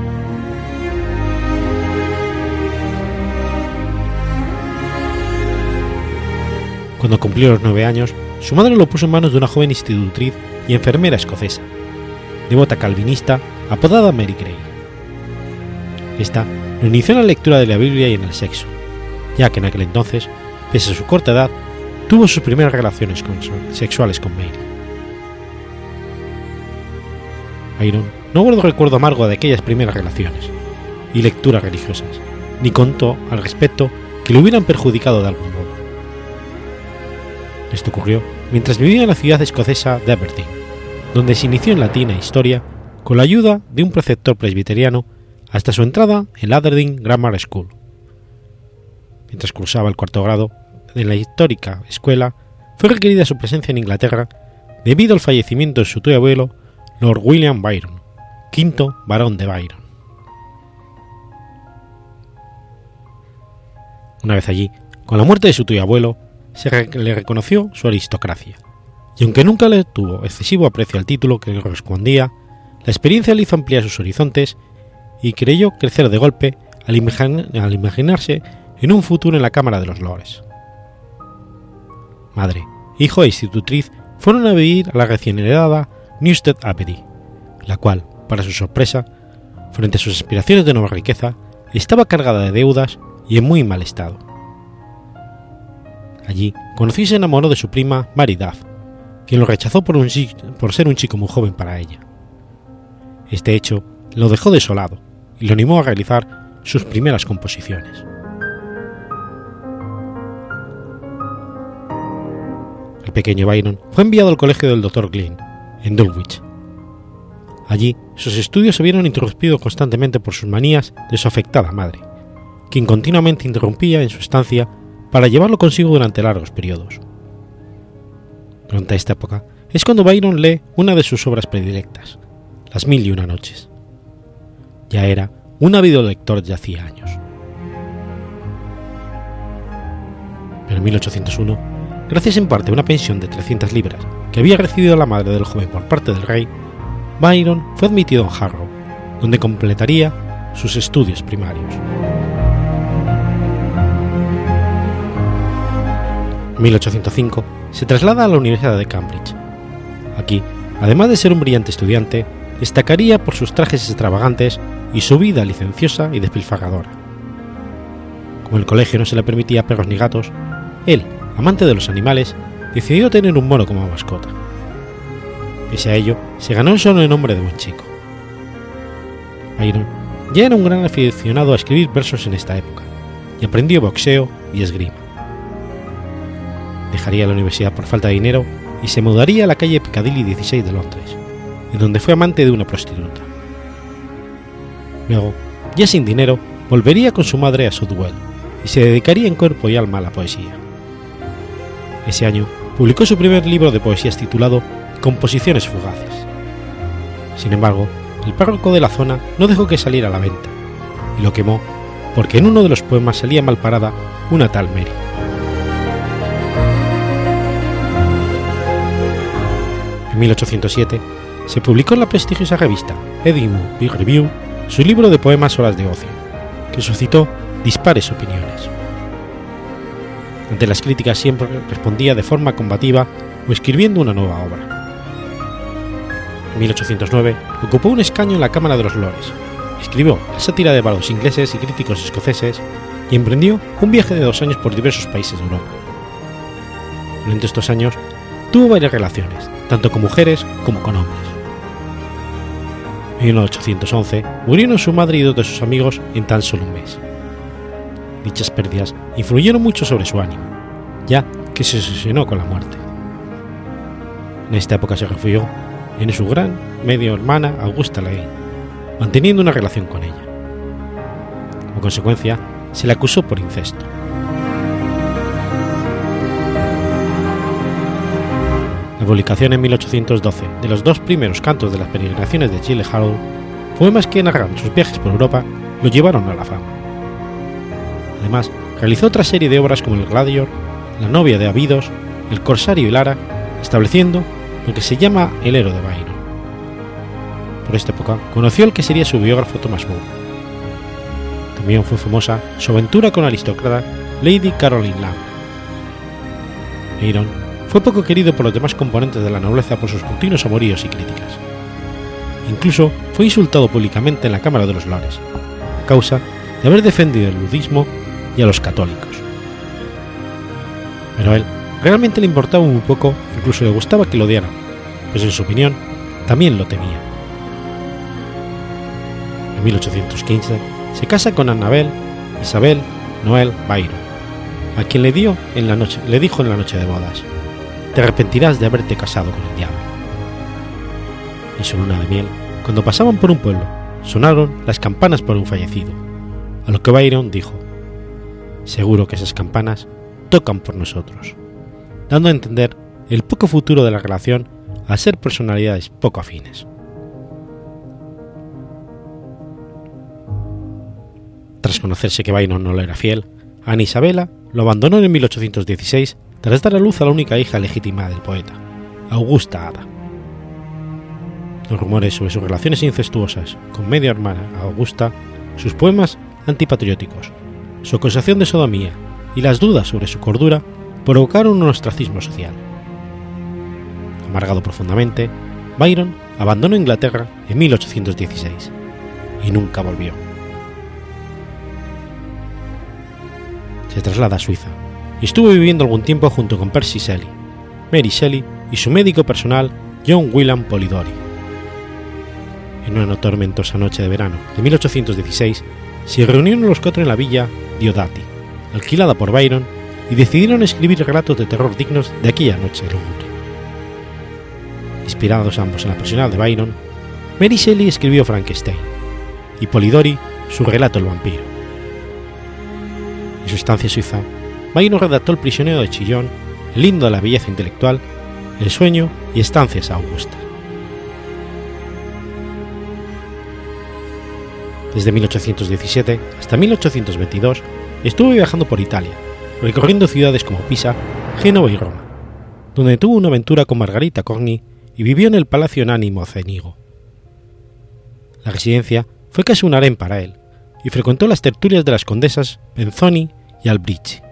Cuando cumplió los nueve años, su madre lo puso en manos de una joven institutriz y enfermera escocesa, devota calvinista apodada Mary Gray. Esta lo inició en la lectura de la Biblia y en el sexo, ya que en aquel entonces, pese a su corta edad, tuvo sus primeras relaciones sexuales con Mary. Byron no guardó recuerdo amargo de aquellas primeras relaciones y lecturas religiosas, ni contó al respecto que le hubieran perjudicado de algún modo. Esto ocurrió mientras vivía en la ciudad escocesa de Aberdeen, donde se inició en latín e historia con la ayuda de un preceptor presbiteriano hasta su entrada en la Grammar School. Mientras cursaba el cuarto grado en la histórica escuela, fue requerida su presencia en Inglaterra debido al fallecimiento de su tío abuelo, Lord William Byron, quinto barón de Byron. Una vez allí, con la muerte de su tío abuelo, se le reconoció su aristocracia, y aunque nunca le tuvo excesivo aprecio al título que le correspondía, la experiencia le hizo ampliar sus horizontes y creyó crecer de golpe al, imaginarse en un futuro en la Cámara de los Lores. Madre, hijo e institutriz fueron a vivir a la recién heredada Newstead Abbey, la cual, para su sorpresa, frente a sus aspiraciones de nueva riqueza, estaba cargada de deudas y en muy mal estado. Allí conoció y se enamoró de su prima Mary Duff, quien lo rechazó por, ser un chico muy joven para ella. Este hecho lo dejó desolado y lo animó a realizar sus primeras composiciones. El pequeño Byron fue enviado al colegio del Dr. Glynn, en Dulwich. Allí, sus estudios se vieron interrumpidos constantemente por sus manías de su afectada madre, quien continuamente interrumpía en su estancia para llevarlo consigo durante largos periodos. Durante esta época es cuando Byron lee una de sus obras predilectas, Las Mil y Una Noches. Ya era un ávido lector de hacía años. Pero en 1801, gracias en parte a una pensión de 300 libras que había recibido la madre del joven por parte del rey, Byron fue admitido en Harrow, donde completaría sus estudios primarios. En 1805 se traslada a la Universidad de Cambridge. Aquí, además de ser un brillante estudiante, destacaría por sus trajes extravagantes y su vida licenciosa y despilfarradora. Como el colegio no se le permitía perros ni gatos, él, amante de los animales, decidió tener un mono como mascota. Pese a ello, se ganó el solo nombre de buen chico. Byron ya era un gran aficionado a escribir versos en esta época, y aprendió boxeo y esgrima. Dejaría la universidad por falta de dinero y se mudaría a la calle Piccadilly 16 de Londres, en donde fue amante de una prostituta. Luego, ya sin dinero, volvería con su madre a Southwell y se dedicaría en cuerpo y alma a la poesía. Ese año publicó su primer libro de poesías titulado Composiciones fugaces. Sin embargo, el párroco de la zona no dejó que saliera a la venta y lo quemó porque en uno de los poemas salía mal parada una tal Mary. En 1807 se publicó en la prestigiosa revista Edinburgh Review su libro de poemas Horas de Ocio, que suscitó dispares opiniones. Ante las críticas siempre respondía de forma combativa o escribiendo una nueva obra. En 1809 ocupó un escaño en la Cámara de los Lores, escribió la sátira de varos ingleses y críticos escoceses y emprendió un viaje de dos años por diversos países de Europa. Durante estos años tuvo varias relaciones, tanto con mujeres como con hombres. En 1811 murieron su madre y dos de sus amigos en tan solo un mes. Dichas pérdidas influyeron mucho sobre su ánimo, ya que se obsesionó con la muerte. En esta época se refugió en su gran medio hermana Augusta Ley, manteniendo una relación con ella. Como consecuencia, se le acusó por incesto. Publicación en 1812 de los dos primeros cantos de las peregrinaciones de Chile Harold, poemas que narran sus viajes por Europa, lo llevaron a la fama. Además, realizó otra serie de obras como El Gladiador, La novia de Abidos, El Corsario y Lara, estableciendo lo que se llama el héroe de Byron. Por esta época conoció al que sería su biógrafo Thomas Moore. También fue famosa su aventura con la aristócrata Lady Caroline Lamb. Byron fue poco querido por los demás componentes de la nobleza por sus continuos amoríos y críticas. Incluso fue insultado públicamente en la Cámara de los Lores, a causa de haber defendido el ludismo y a los católicos. Pero a él realmente le importaba muy poco, incluso le gustaba que lo odiaran, pues en su opinión también lo temía. En 1815 se casa con Annabel Isabel Noel Byron, a quien le, dio en la noche, le dijo en la noche de bodas, te arrepentirás de haberte casado con el diablo. En su luna de miel, cuando pasaban por un pueblo, sonaron las campanas por un fallecido, a lo que Byron dijo, seguro que esas campanas tocan por nosotros, dando a entender el poco futuro de la relación al ser personalidades poco afines. Tras conocerse que Byron no le era fiel, Ana Isabela lo abandonó en 1816 tras dar a luz a la única hija legítima del poeta, Augusta Ada. Los rumores sobre sus relaciones incestuosas con media hermana Augusta, sus poemas antipatrióticos, su acusación de sodomía y las dudas sobre su cordura provocaron un ostracismo social. Amargado profundamente, Byron abandonó Inglaterra en 1816 y nunca volvió. se traslada a Suiza estuvo viviendo algún tiempo junto con Percy Shelley, Mary Shelley y su médico personal John William Polidori. En una tormentosa noche de verano de 1816 se reunieron los cuatro en la villa Diodati, alquilada por Byron, y decidieron escribir relatos de terror dignos de aquella noche lúgubre. Inspirados ambos en la personal de Byron, Mary Shelley escribió Frankenstein y Polidori su relato El vampiro. En su estancia suiza, Byron redactó El prisionero de Chillón, El himno de la belleza intelectual, El sueño y Estancias Augustas. Desde 1817 hasta 1822 estuvo viajando por Italia, recorriendo ciudades como Pisa, Génova y Roma, donde tuvo una aventura con Margarita Corni y vivió en el Palacio Nani Mocenigo. La residencia fue casi un harén para él, y frecuentó las tertulias de las condesas Benzoni y Albrici.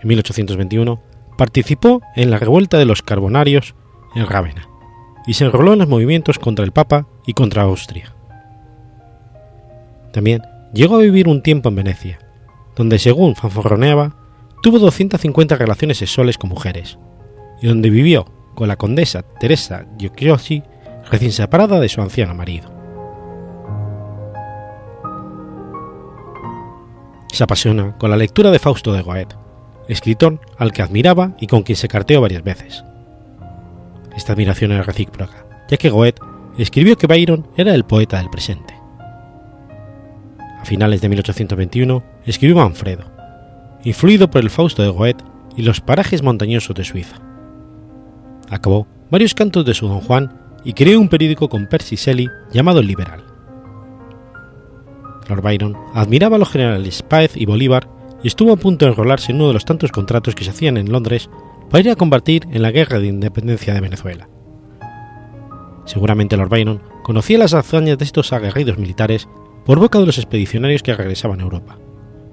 En 1821 participó en la revuelta de los carbonarios en Rávena y se enroló en los movimientos contra el Papa y contra Austria. También llegó a vivir un tiempo en Venecia, donde según fanforroneaba, tuvo 250 relaciones sexuales con mujeres, y donde vivió con la condesa Teresa Giochiosi, recién separada de su anciano marido. Se apasiona con la lectura de Fausto de Goethe, escritor al que admiraba y con quien se carteó varias veces. Esta admiración era recíproca, ya que Goethe escribió que Byron era el poeta del presente. A finales de 1821 escribió Manfredo, influido por el Fausto de Goethe y los parajes montañosos de Suiza. Acabó varios cantos de su Don Juan y creó un periódico con Percy Shelley llamado El Liberal. Lord Byron admiraba a los generales Páez y Bolívar y estuvo a punto de enrolarse en uno de los tantos contratos que se hacían en Londres para ir a combatir en la guerra de independencia de Venezuela. Seguramente Lord Byron conocía las hazañas de estos aguerridos militares por boca de los expedicionarios que regresaban a Europa,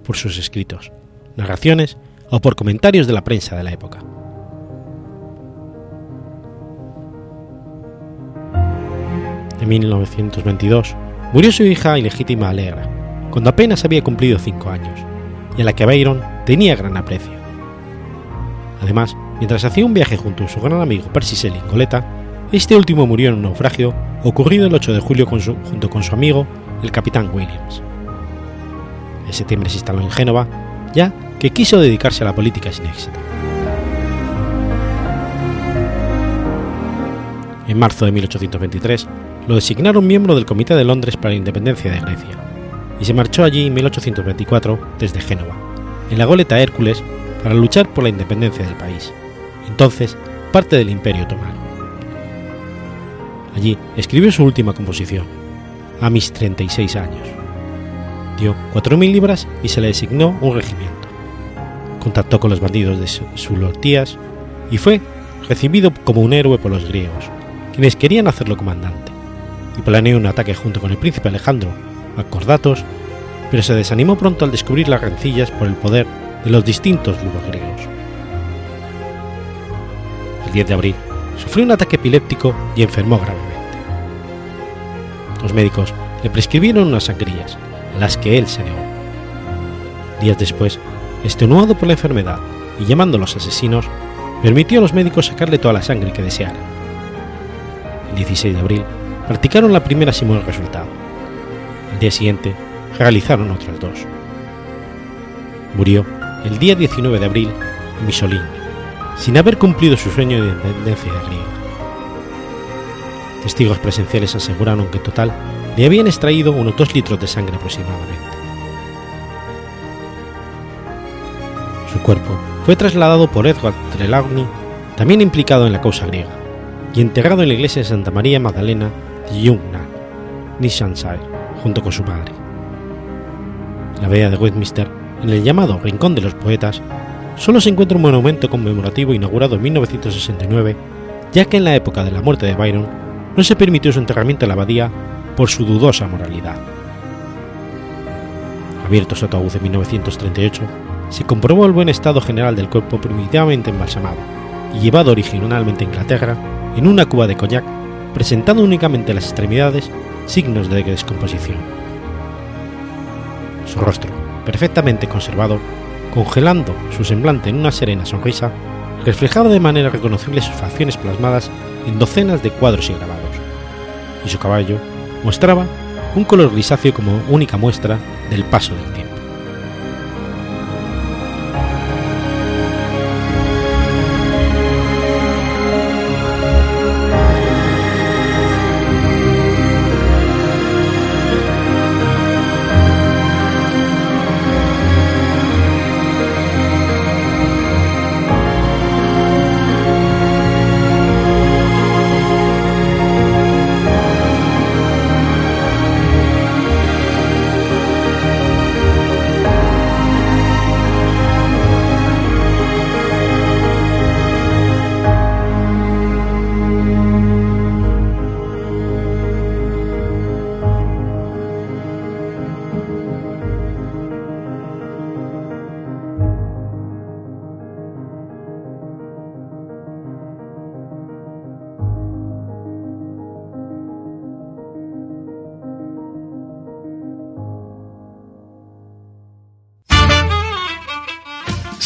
por sus escritos, narraciones o por comentarios de la prensa de la época. En 1922 murió su hija ilegítima Alegra, cuando apenas había cumplido cinco años, y a la que Byron tenía gran aprecio. Además, mientras hacía un viaje junto a su gran amigo Percy Shelley en Goleta, este último murió en un naufragio ocurrido el 8 de julio junto con su amigo, el capitán Williams. En septiembre se instaló en Génova, ya que quiso dedicarse a la política sin éxito. En marzo de 1823 lo designaron miembro del Comité de Londres para la Independencia de Grecia, y se marchó allí en 1824 desde Génova, en la goleta Hércules, para luchar por la independencia del país, entonces parte del Imperio Otomano. Allí escribió su última composición, a mis 36 años. Dio 4.000 libras y se le designó un regimiento. Contactó con los bandidos de Sulotías y fue recibido como un héroe por los griegos, quienes querían hacerlo comandante, y planeó un ataque junto con el príncipe Alejandro a Cordatos, pero se desanimó pronto al descubrir las rencillas por el poder de los distintos grupos griegos. El 10 de abril sufrió un ataque epiléptico y enfermó gravemente. Los médicos le prescribieron unas sangrías, las que él se negó. Días después, extenuado por la enfermedad y llamando a los asesinos, permitió a los médicos sacarle toda la sangre que deseara. El 16 de abril practicaron la primera sin buen resultado. Día siguiente realizaron otras dos. Murió el día 19 de abril en Misolín, sin haber cumplido su sueño de independencia griega. Testigos presenciales aseguraron que en total le habían extraído unos 2 litros de sangre aproximadamente. Su cuerpo fue trasladado por Edward Trelawney, también implicado en la causa griega, y enterrado en la iglesia de Santa María Magdalena de Yungnan, Nishansai, junto con su padre. La abadía de Westminster, en el llamado Rincón de los Poetas, solo se encuentra un monumento conmemorativo inaugurado en 1969, ya que en la época de la muerte de Byron no se permitió su enterramiento en la abadía por su dudosa moralidad. Abierto su ataúd en 1938, se comprobó el buen estado general del cuerpo primitivamente embalsamado y llevado originalmente a Inglaterra en una cuba de coñac, presentando únicamente las extremidades signos de descomposición. Su rostro, perfectamente conservado, congelando su semblante en una serena sonrisa, reflejaba de manera reconocible sus facciones plasmadas en docenas de cuadros y grabados, y su caballo mostraba un color grisáceo como única muestra del paso del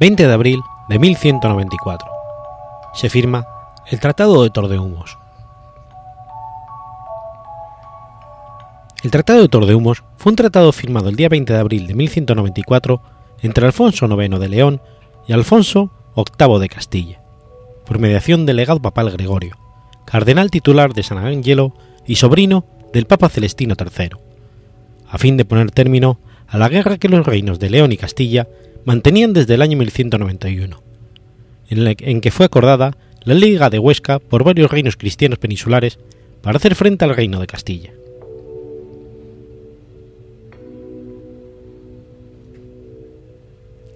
20 de abril de 1194. Se firma el Tratado de Tordehumos. El Tratado de Tordehumos fue un tratado firmado el día 20 de abril de 1194 entre Alfonso IX de León y Alfonso VIII de Castilla, por mediación del legado papal Gregorio, cardenal titular de San Angelo y sobrino del Papa Celestino III, a fin de poner término a la guerra que los reinos de León y Castilla mantenían desde el año 1191, en, que fue acordada la Liga de Huesca por varios reinos cristianos peninsulares para hacer frente al reino de Castilla.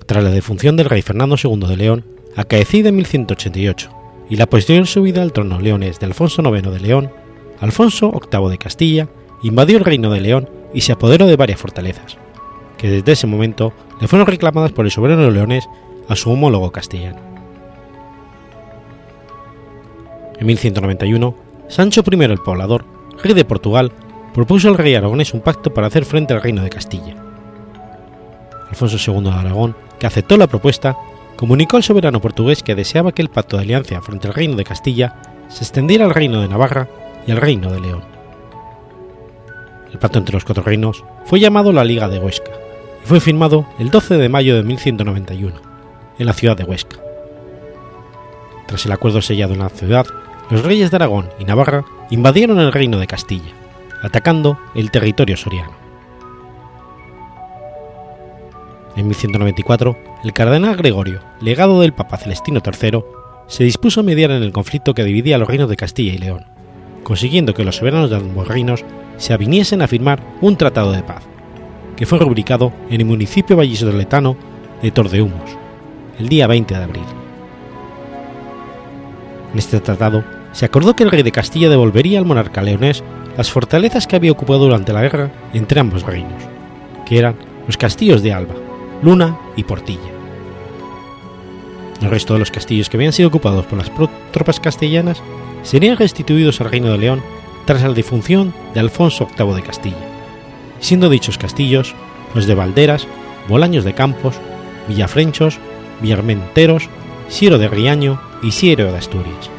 Tras la defunción del rey Fernando II de León, acaecida en 1188, y la posterior subida al trono leones de Alfonso IX de León, Alfonso VIII de Castilla invadió el reino de León y se apoderó de varias fortalezas, que desde ese momento fueron reclamadas por el soberano de Leones a su homólogo castellano. En 1191, Sancho I el Poblador, rey de Portugal, propuso al rey aragonés un pacto para hacer frente al reino de Castilla. Alfonso II de Aragón, que aceptó la propuesta, comunicó al soberano portugués que deseaba que el pacto de alianza frente al reino de Castilla se extendiera al reino de Navarra y al reino de León. El pacto entre los cuatro reinos fue llamado la Liga de Huesca fue firmado el 12 de mayo de 1191, en la ciudad de Huesca. Tras el acuerdo sellado en la ciudad, los reyes de Aragón y Navarra invadieron el reino de Castilla, atacando el territorio soriano. En 1194, el cardenal Gregorio, legado del Papa Celestino III, se dispuso a mediar en el conflicto que dividía los reinos de Castilla y León, consiguiendo que los soberanos de ambos reinos se aviniesen a firmar un tratado de paz, que fue rubricado en el municipio vallisoletano de Tordehumos, el día 20 de abril. En este tratado se acordó que el rey de Castilla devolvería al monarca leonés las fortalezas que había ocupado durante la guerra entre ambos reinos, que eran los castillos de Alba, Luna y Portilla. El resto de los castillos que habían sido ocupados por las tropas castellanas serían restituidos al Reino de León tras la defunción de Alfonso VIII de Castilla siendo dichos castillos los de Valderas, Bolaños de Campos, Villafrenchos, Villarmenteros, Siero de Riaño y Siero de Asturias.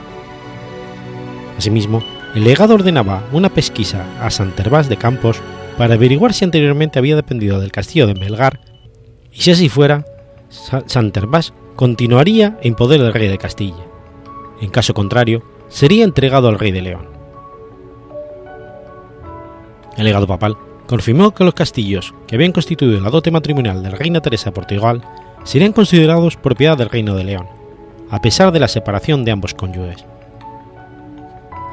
Asimismo, el legado ordenaba una pesquisa a Santervás de Campos para averiguar si anteriormente había dependido del castillo de Melgar y si así fuera, Santervás continuaría en poder del rey de Castilla. En caso contrario, sería entregado al rey de León. El legado papal confirmó que los castillos que habían constituido la dote matrimonial de la reina Teresa de Portugal serían considerados propiedad del Reino de León, a pesar de la separación de ambos cónyuges.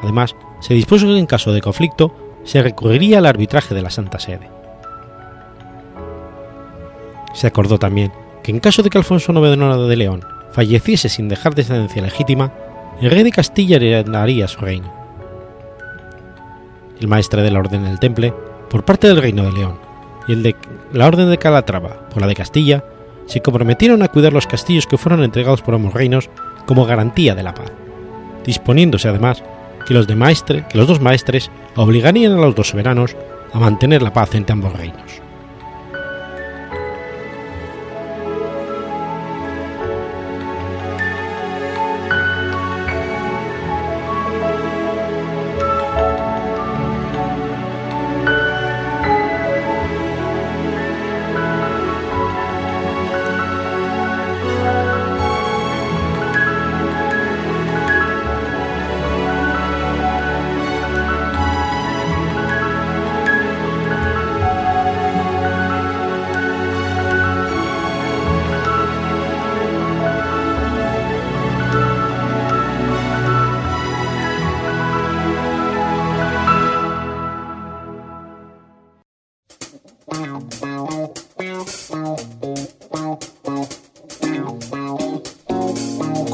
Además, se dispuso que en caso de conflicto se recurriría al arbitraje de la Santa Sede. Se acordó también que en caso de que Alfonso IX de León falleciese sin dejar descendencia legítima, el rey de Castilla heredaría su reino. El maestre de la Orden del Temple, por parte del Reino de León, y el de la Orden de Calatrava, por la de Castilla, se comprometieron a cuidar los castillos que fueron entregados por ambos reinos como garantía de la paz, disponiéndose además que los, de maestre, que los dos maestres obligarían a los dos soberanos a mantener la paz entre ambos reinos.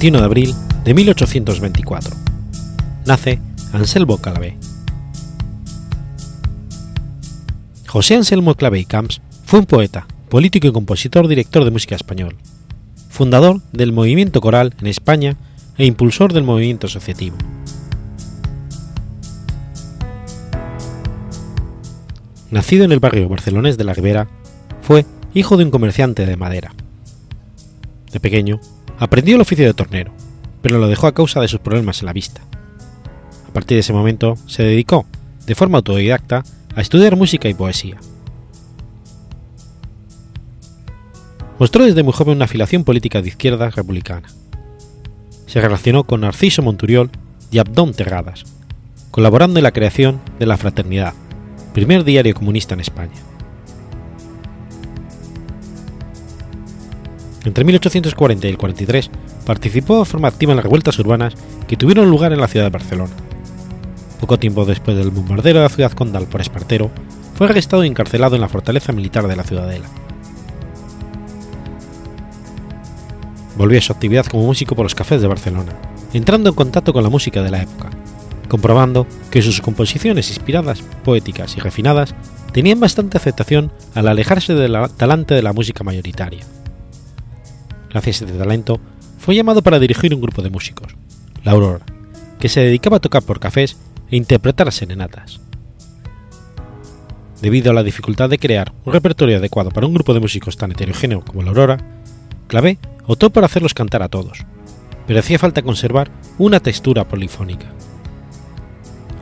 21 de abril de 1824. Nace Anselmo Clavé. José Anselmo Clavé y Camps fue un poeta, político y compositor director de música español, fundador del movimiento coral en España e impulsor del movimiento asociativo. Nacido en el barrio barcelonés de la Ribera, fue hijo de un comerciante de madera. De pequeño, Aprendió el oficio de tornero, pero lo dejó a causa de sus problemas en la vista. A partir de ese momento se dedicó, de forma autodidacta, a estudiar música y poesía. Mostró desde muy joven una afiliación política de izquierda republicana. Se relacionó con Narciso Monturiol y Abdón Terradas, colaborando en la creación de La Fraternidad, primer diario comunista en España. Entre 1840 y el 43 participó de forma activa en las revueltas urbanas que tuvieron lugar en la ciudad de Barcelona. Poco tiempo después del bombardeo de la ciudad condal por Espartero, fue arrestado y encarcelado en la fortaleza militar de la Ciudadela. Volvió a su actividad como músico por los cafés de Barcelona, entrando en contacto con la música de la época, comprobando que sus composiciones inspiradas, poéticas y refinadas tenían bastante aceptación al alejarse del talante de la música mayoritaria gracias a este talento, fue llamado para dirigir un grupo de músicos, la Aurora, que se dedicaba a tocar por cafés e interpretar serenatas. Debido a la dificultad de crear un repertorio adecuado para un grupo de músicos tan heterogéneo como la Aurora, Clavé optó por hacerlos cantar a todos, pero hacía falta conservar una textura polifónica.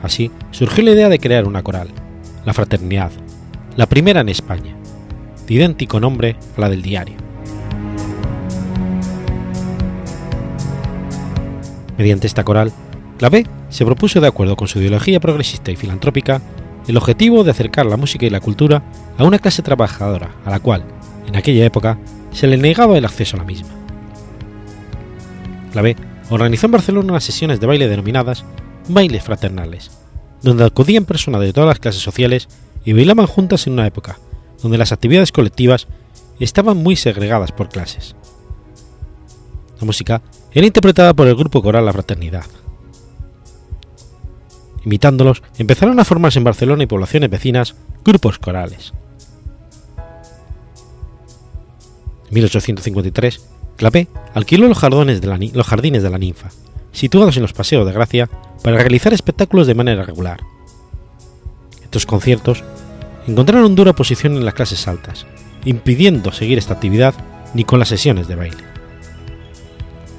Así surgió la idea de crear una coral, la Fraternidad, la primera en España, de idéntico nombre a la del diario. Mediante esta coral, Clavé se propuso, de acuerdo con su ideología progresista y filantrópica, el objetivo de acercar la música y la cultura a una clase trabajadora a la cual, en aquella época, se le negaba el acceso a la misma. Clavé organizó en Barcelona unas sesiones de baile denominadas bailes fraternales, donde acudían personas de todas las clases sociales y bailaban juntas en una época donde las actividades colectivas estaban muy segregadas por clases. La música era interpretada por el grupo coral La Fraternidad. Imitándolos, empezaron a formarse en Barcelona y poblaciones vecinas grupos corales. En 1853, Clapé alquiló los jardines, de la, ninfa, situados en los Paseos de Gracia, para realizar espectáculos de manera regular. Estos conciertos encontraron dura oposición en las clases altas, impidiendo seguir esta actividad ni con las sesiones de baile.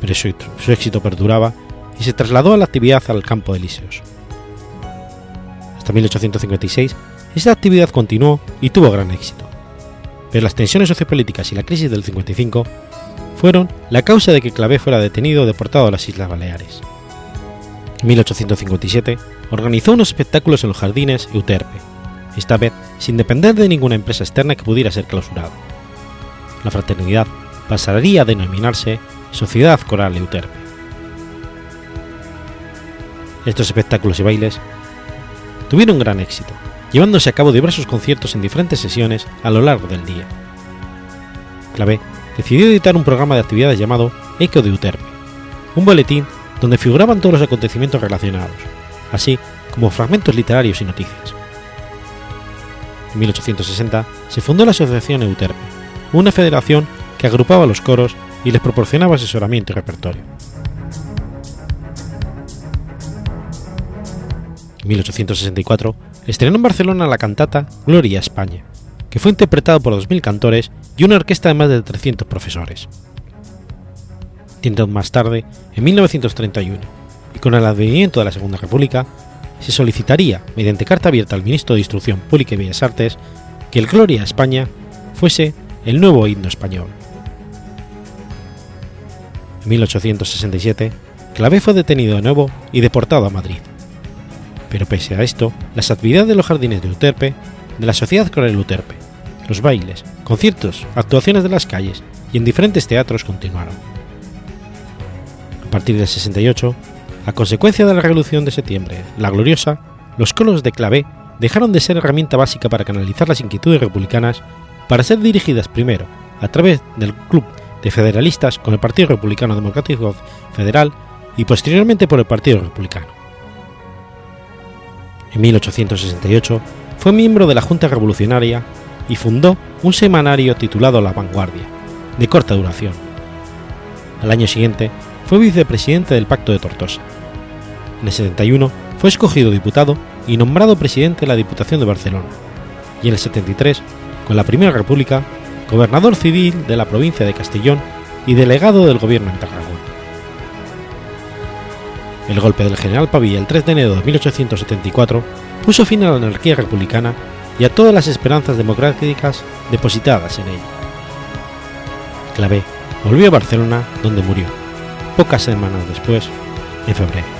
Pero su, éxito perduraba y se trasladó a la actividad al campo de Elíseos. Hasta 1856, esta actividad continuó y tuvo gran éxito, pero las tensiones sociopolíticas y la crisis del 55 fueron la causa de que Clavé fuera detenido o deportado a las Islas Baleares. En 1857 organizó unos espectáculos en los jardines Euterpe, esta vez sin depender de ninguna empresa externa que pudiera ser clausurado. La fraternidad pasaría a denominarse Sociedad Coral Euterpe. Estos espectáculos y bailes tuvieron gran éxito, llevándose a cabo diversos conciertos en diferentes sesiones a lo largo del día. Clavé decidió editar un programa de actividades llamado Eco de Euterpe, un boletín donde figuraban todos los acontecimientos relacionados, así como fragmentos literarios y noticias. En 1860 se fundó la Asociación Euterpe, una federación que agrupaba los coros y les proporcionaba asesoramiento y repertorio. En 1864 estrenó en Barcelona la cantata Gloria a España, que fue interpretada por 2.000 cantores y una orquesta de más de 300 profesores. Tiempo más tarde, en 1931, y con el advenimiento de la Segunda República, se solicitaría, mediante carta abierta al ministro de Instrucción Pública y Bellas Artes, que el Gloria a España fuese el nuevo himno español. En 1867, Clavé fue detenido de nuevo y deportado a Madrid. Pero pese a esto, las actividades de los jardines de Uterpe, de la Sociedad Coral Uterpe, los bailes, conciertos, actuaciones de las calles y en diferentes teatros continuaron. A partir del 68, a consecuencia de la Revolución de Septiembre, la Gloriosa, los colos de Clavé dejaron de ser herramienta básica para canalizar las inquietudes republicanas para ser dirigidas primero a través del Club de Federalistas con el Partido Republicano Democrático Federal y posteriormente por el Partido Republicano. En 1868 fue miembro de la Junta Revolucionaria y fundó un semanario titulado La Vanguardia, de corta duración. Al año siguiente fue vicepresidente del Pacto de Tortosa. En el 71 fue escogido diputado y nombrado presidente de la Diputación de Barcelona, y en el 73, con la Primera República, gobernador civil de la provincia de Castellón y delegado del gobierno en Tarragona. El golpe del general Pavía el 3 de enero de 1874 puso fin a la anarquía republicana y a todas las esperanzas democráticas depositadas en ella. Clavé volvió a Barcelona, donde murió, pocas semanas después, en febrero.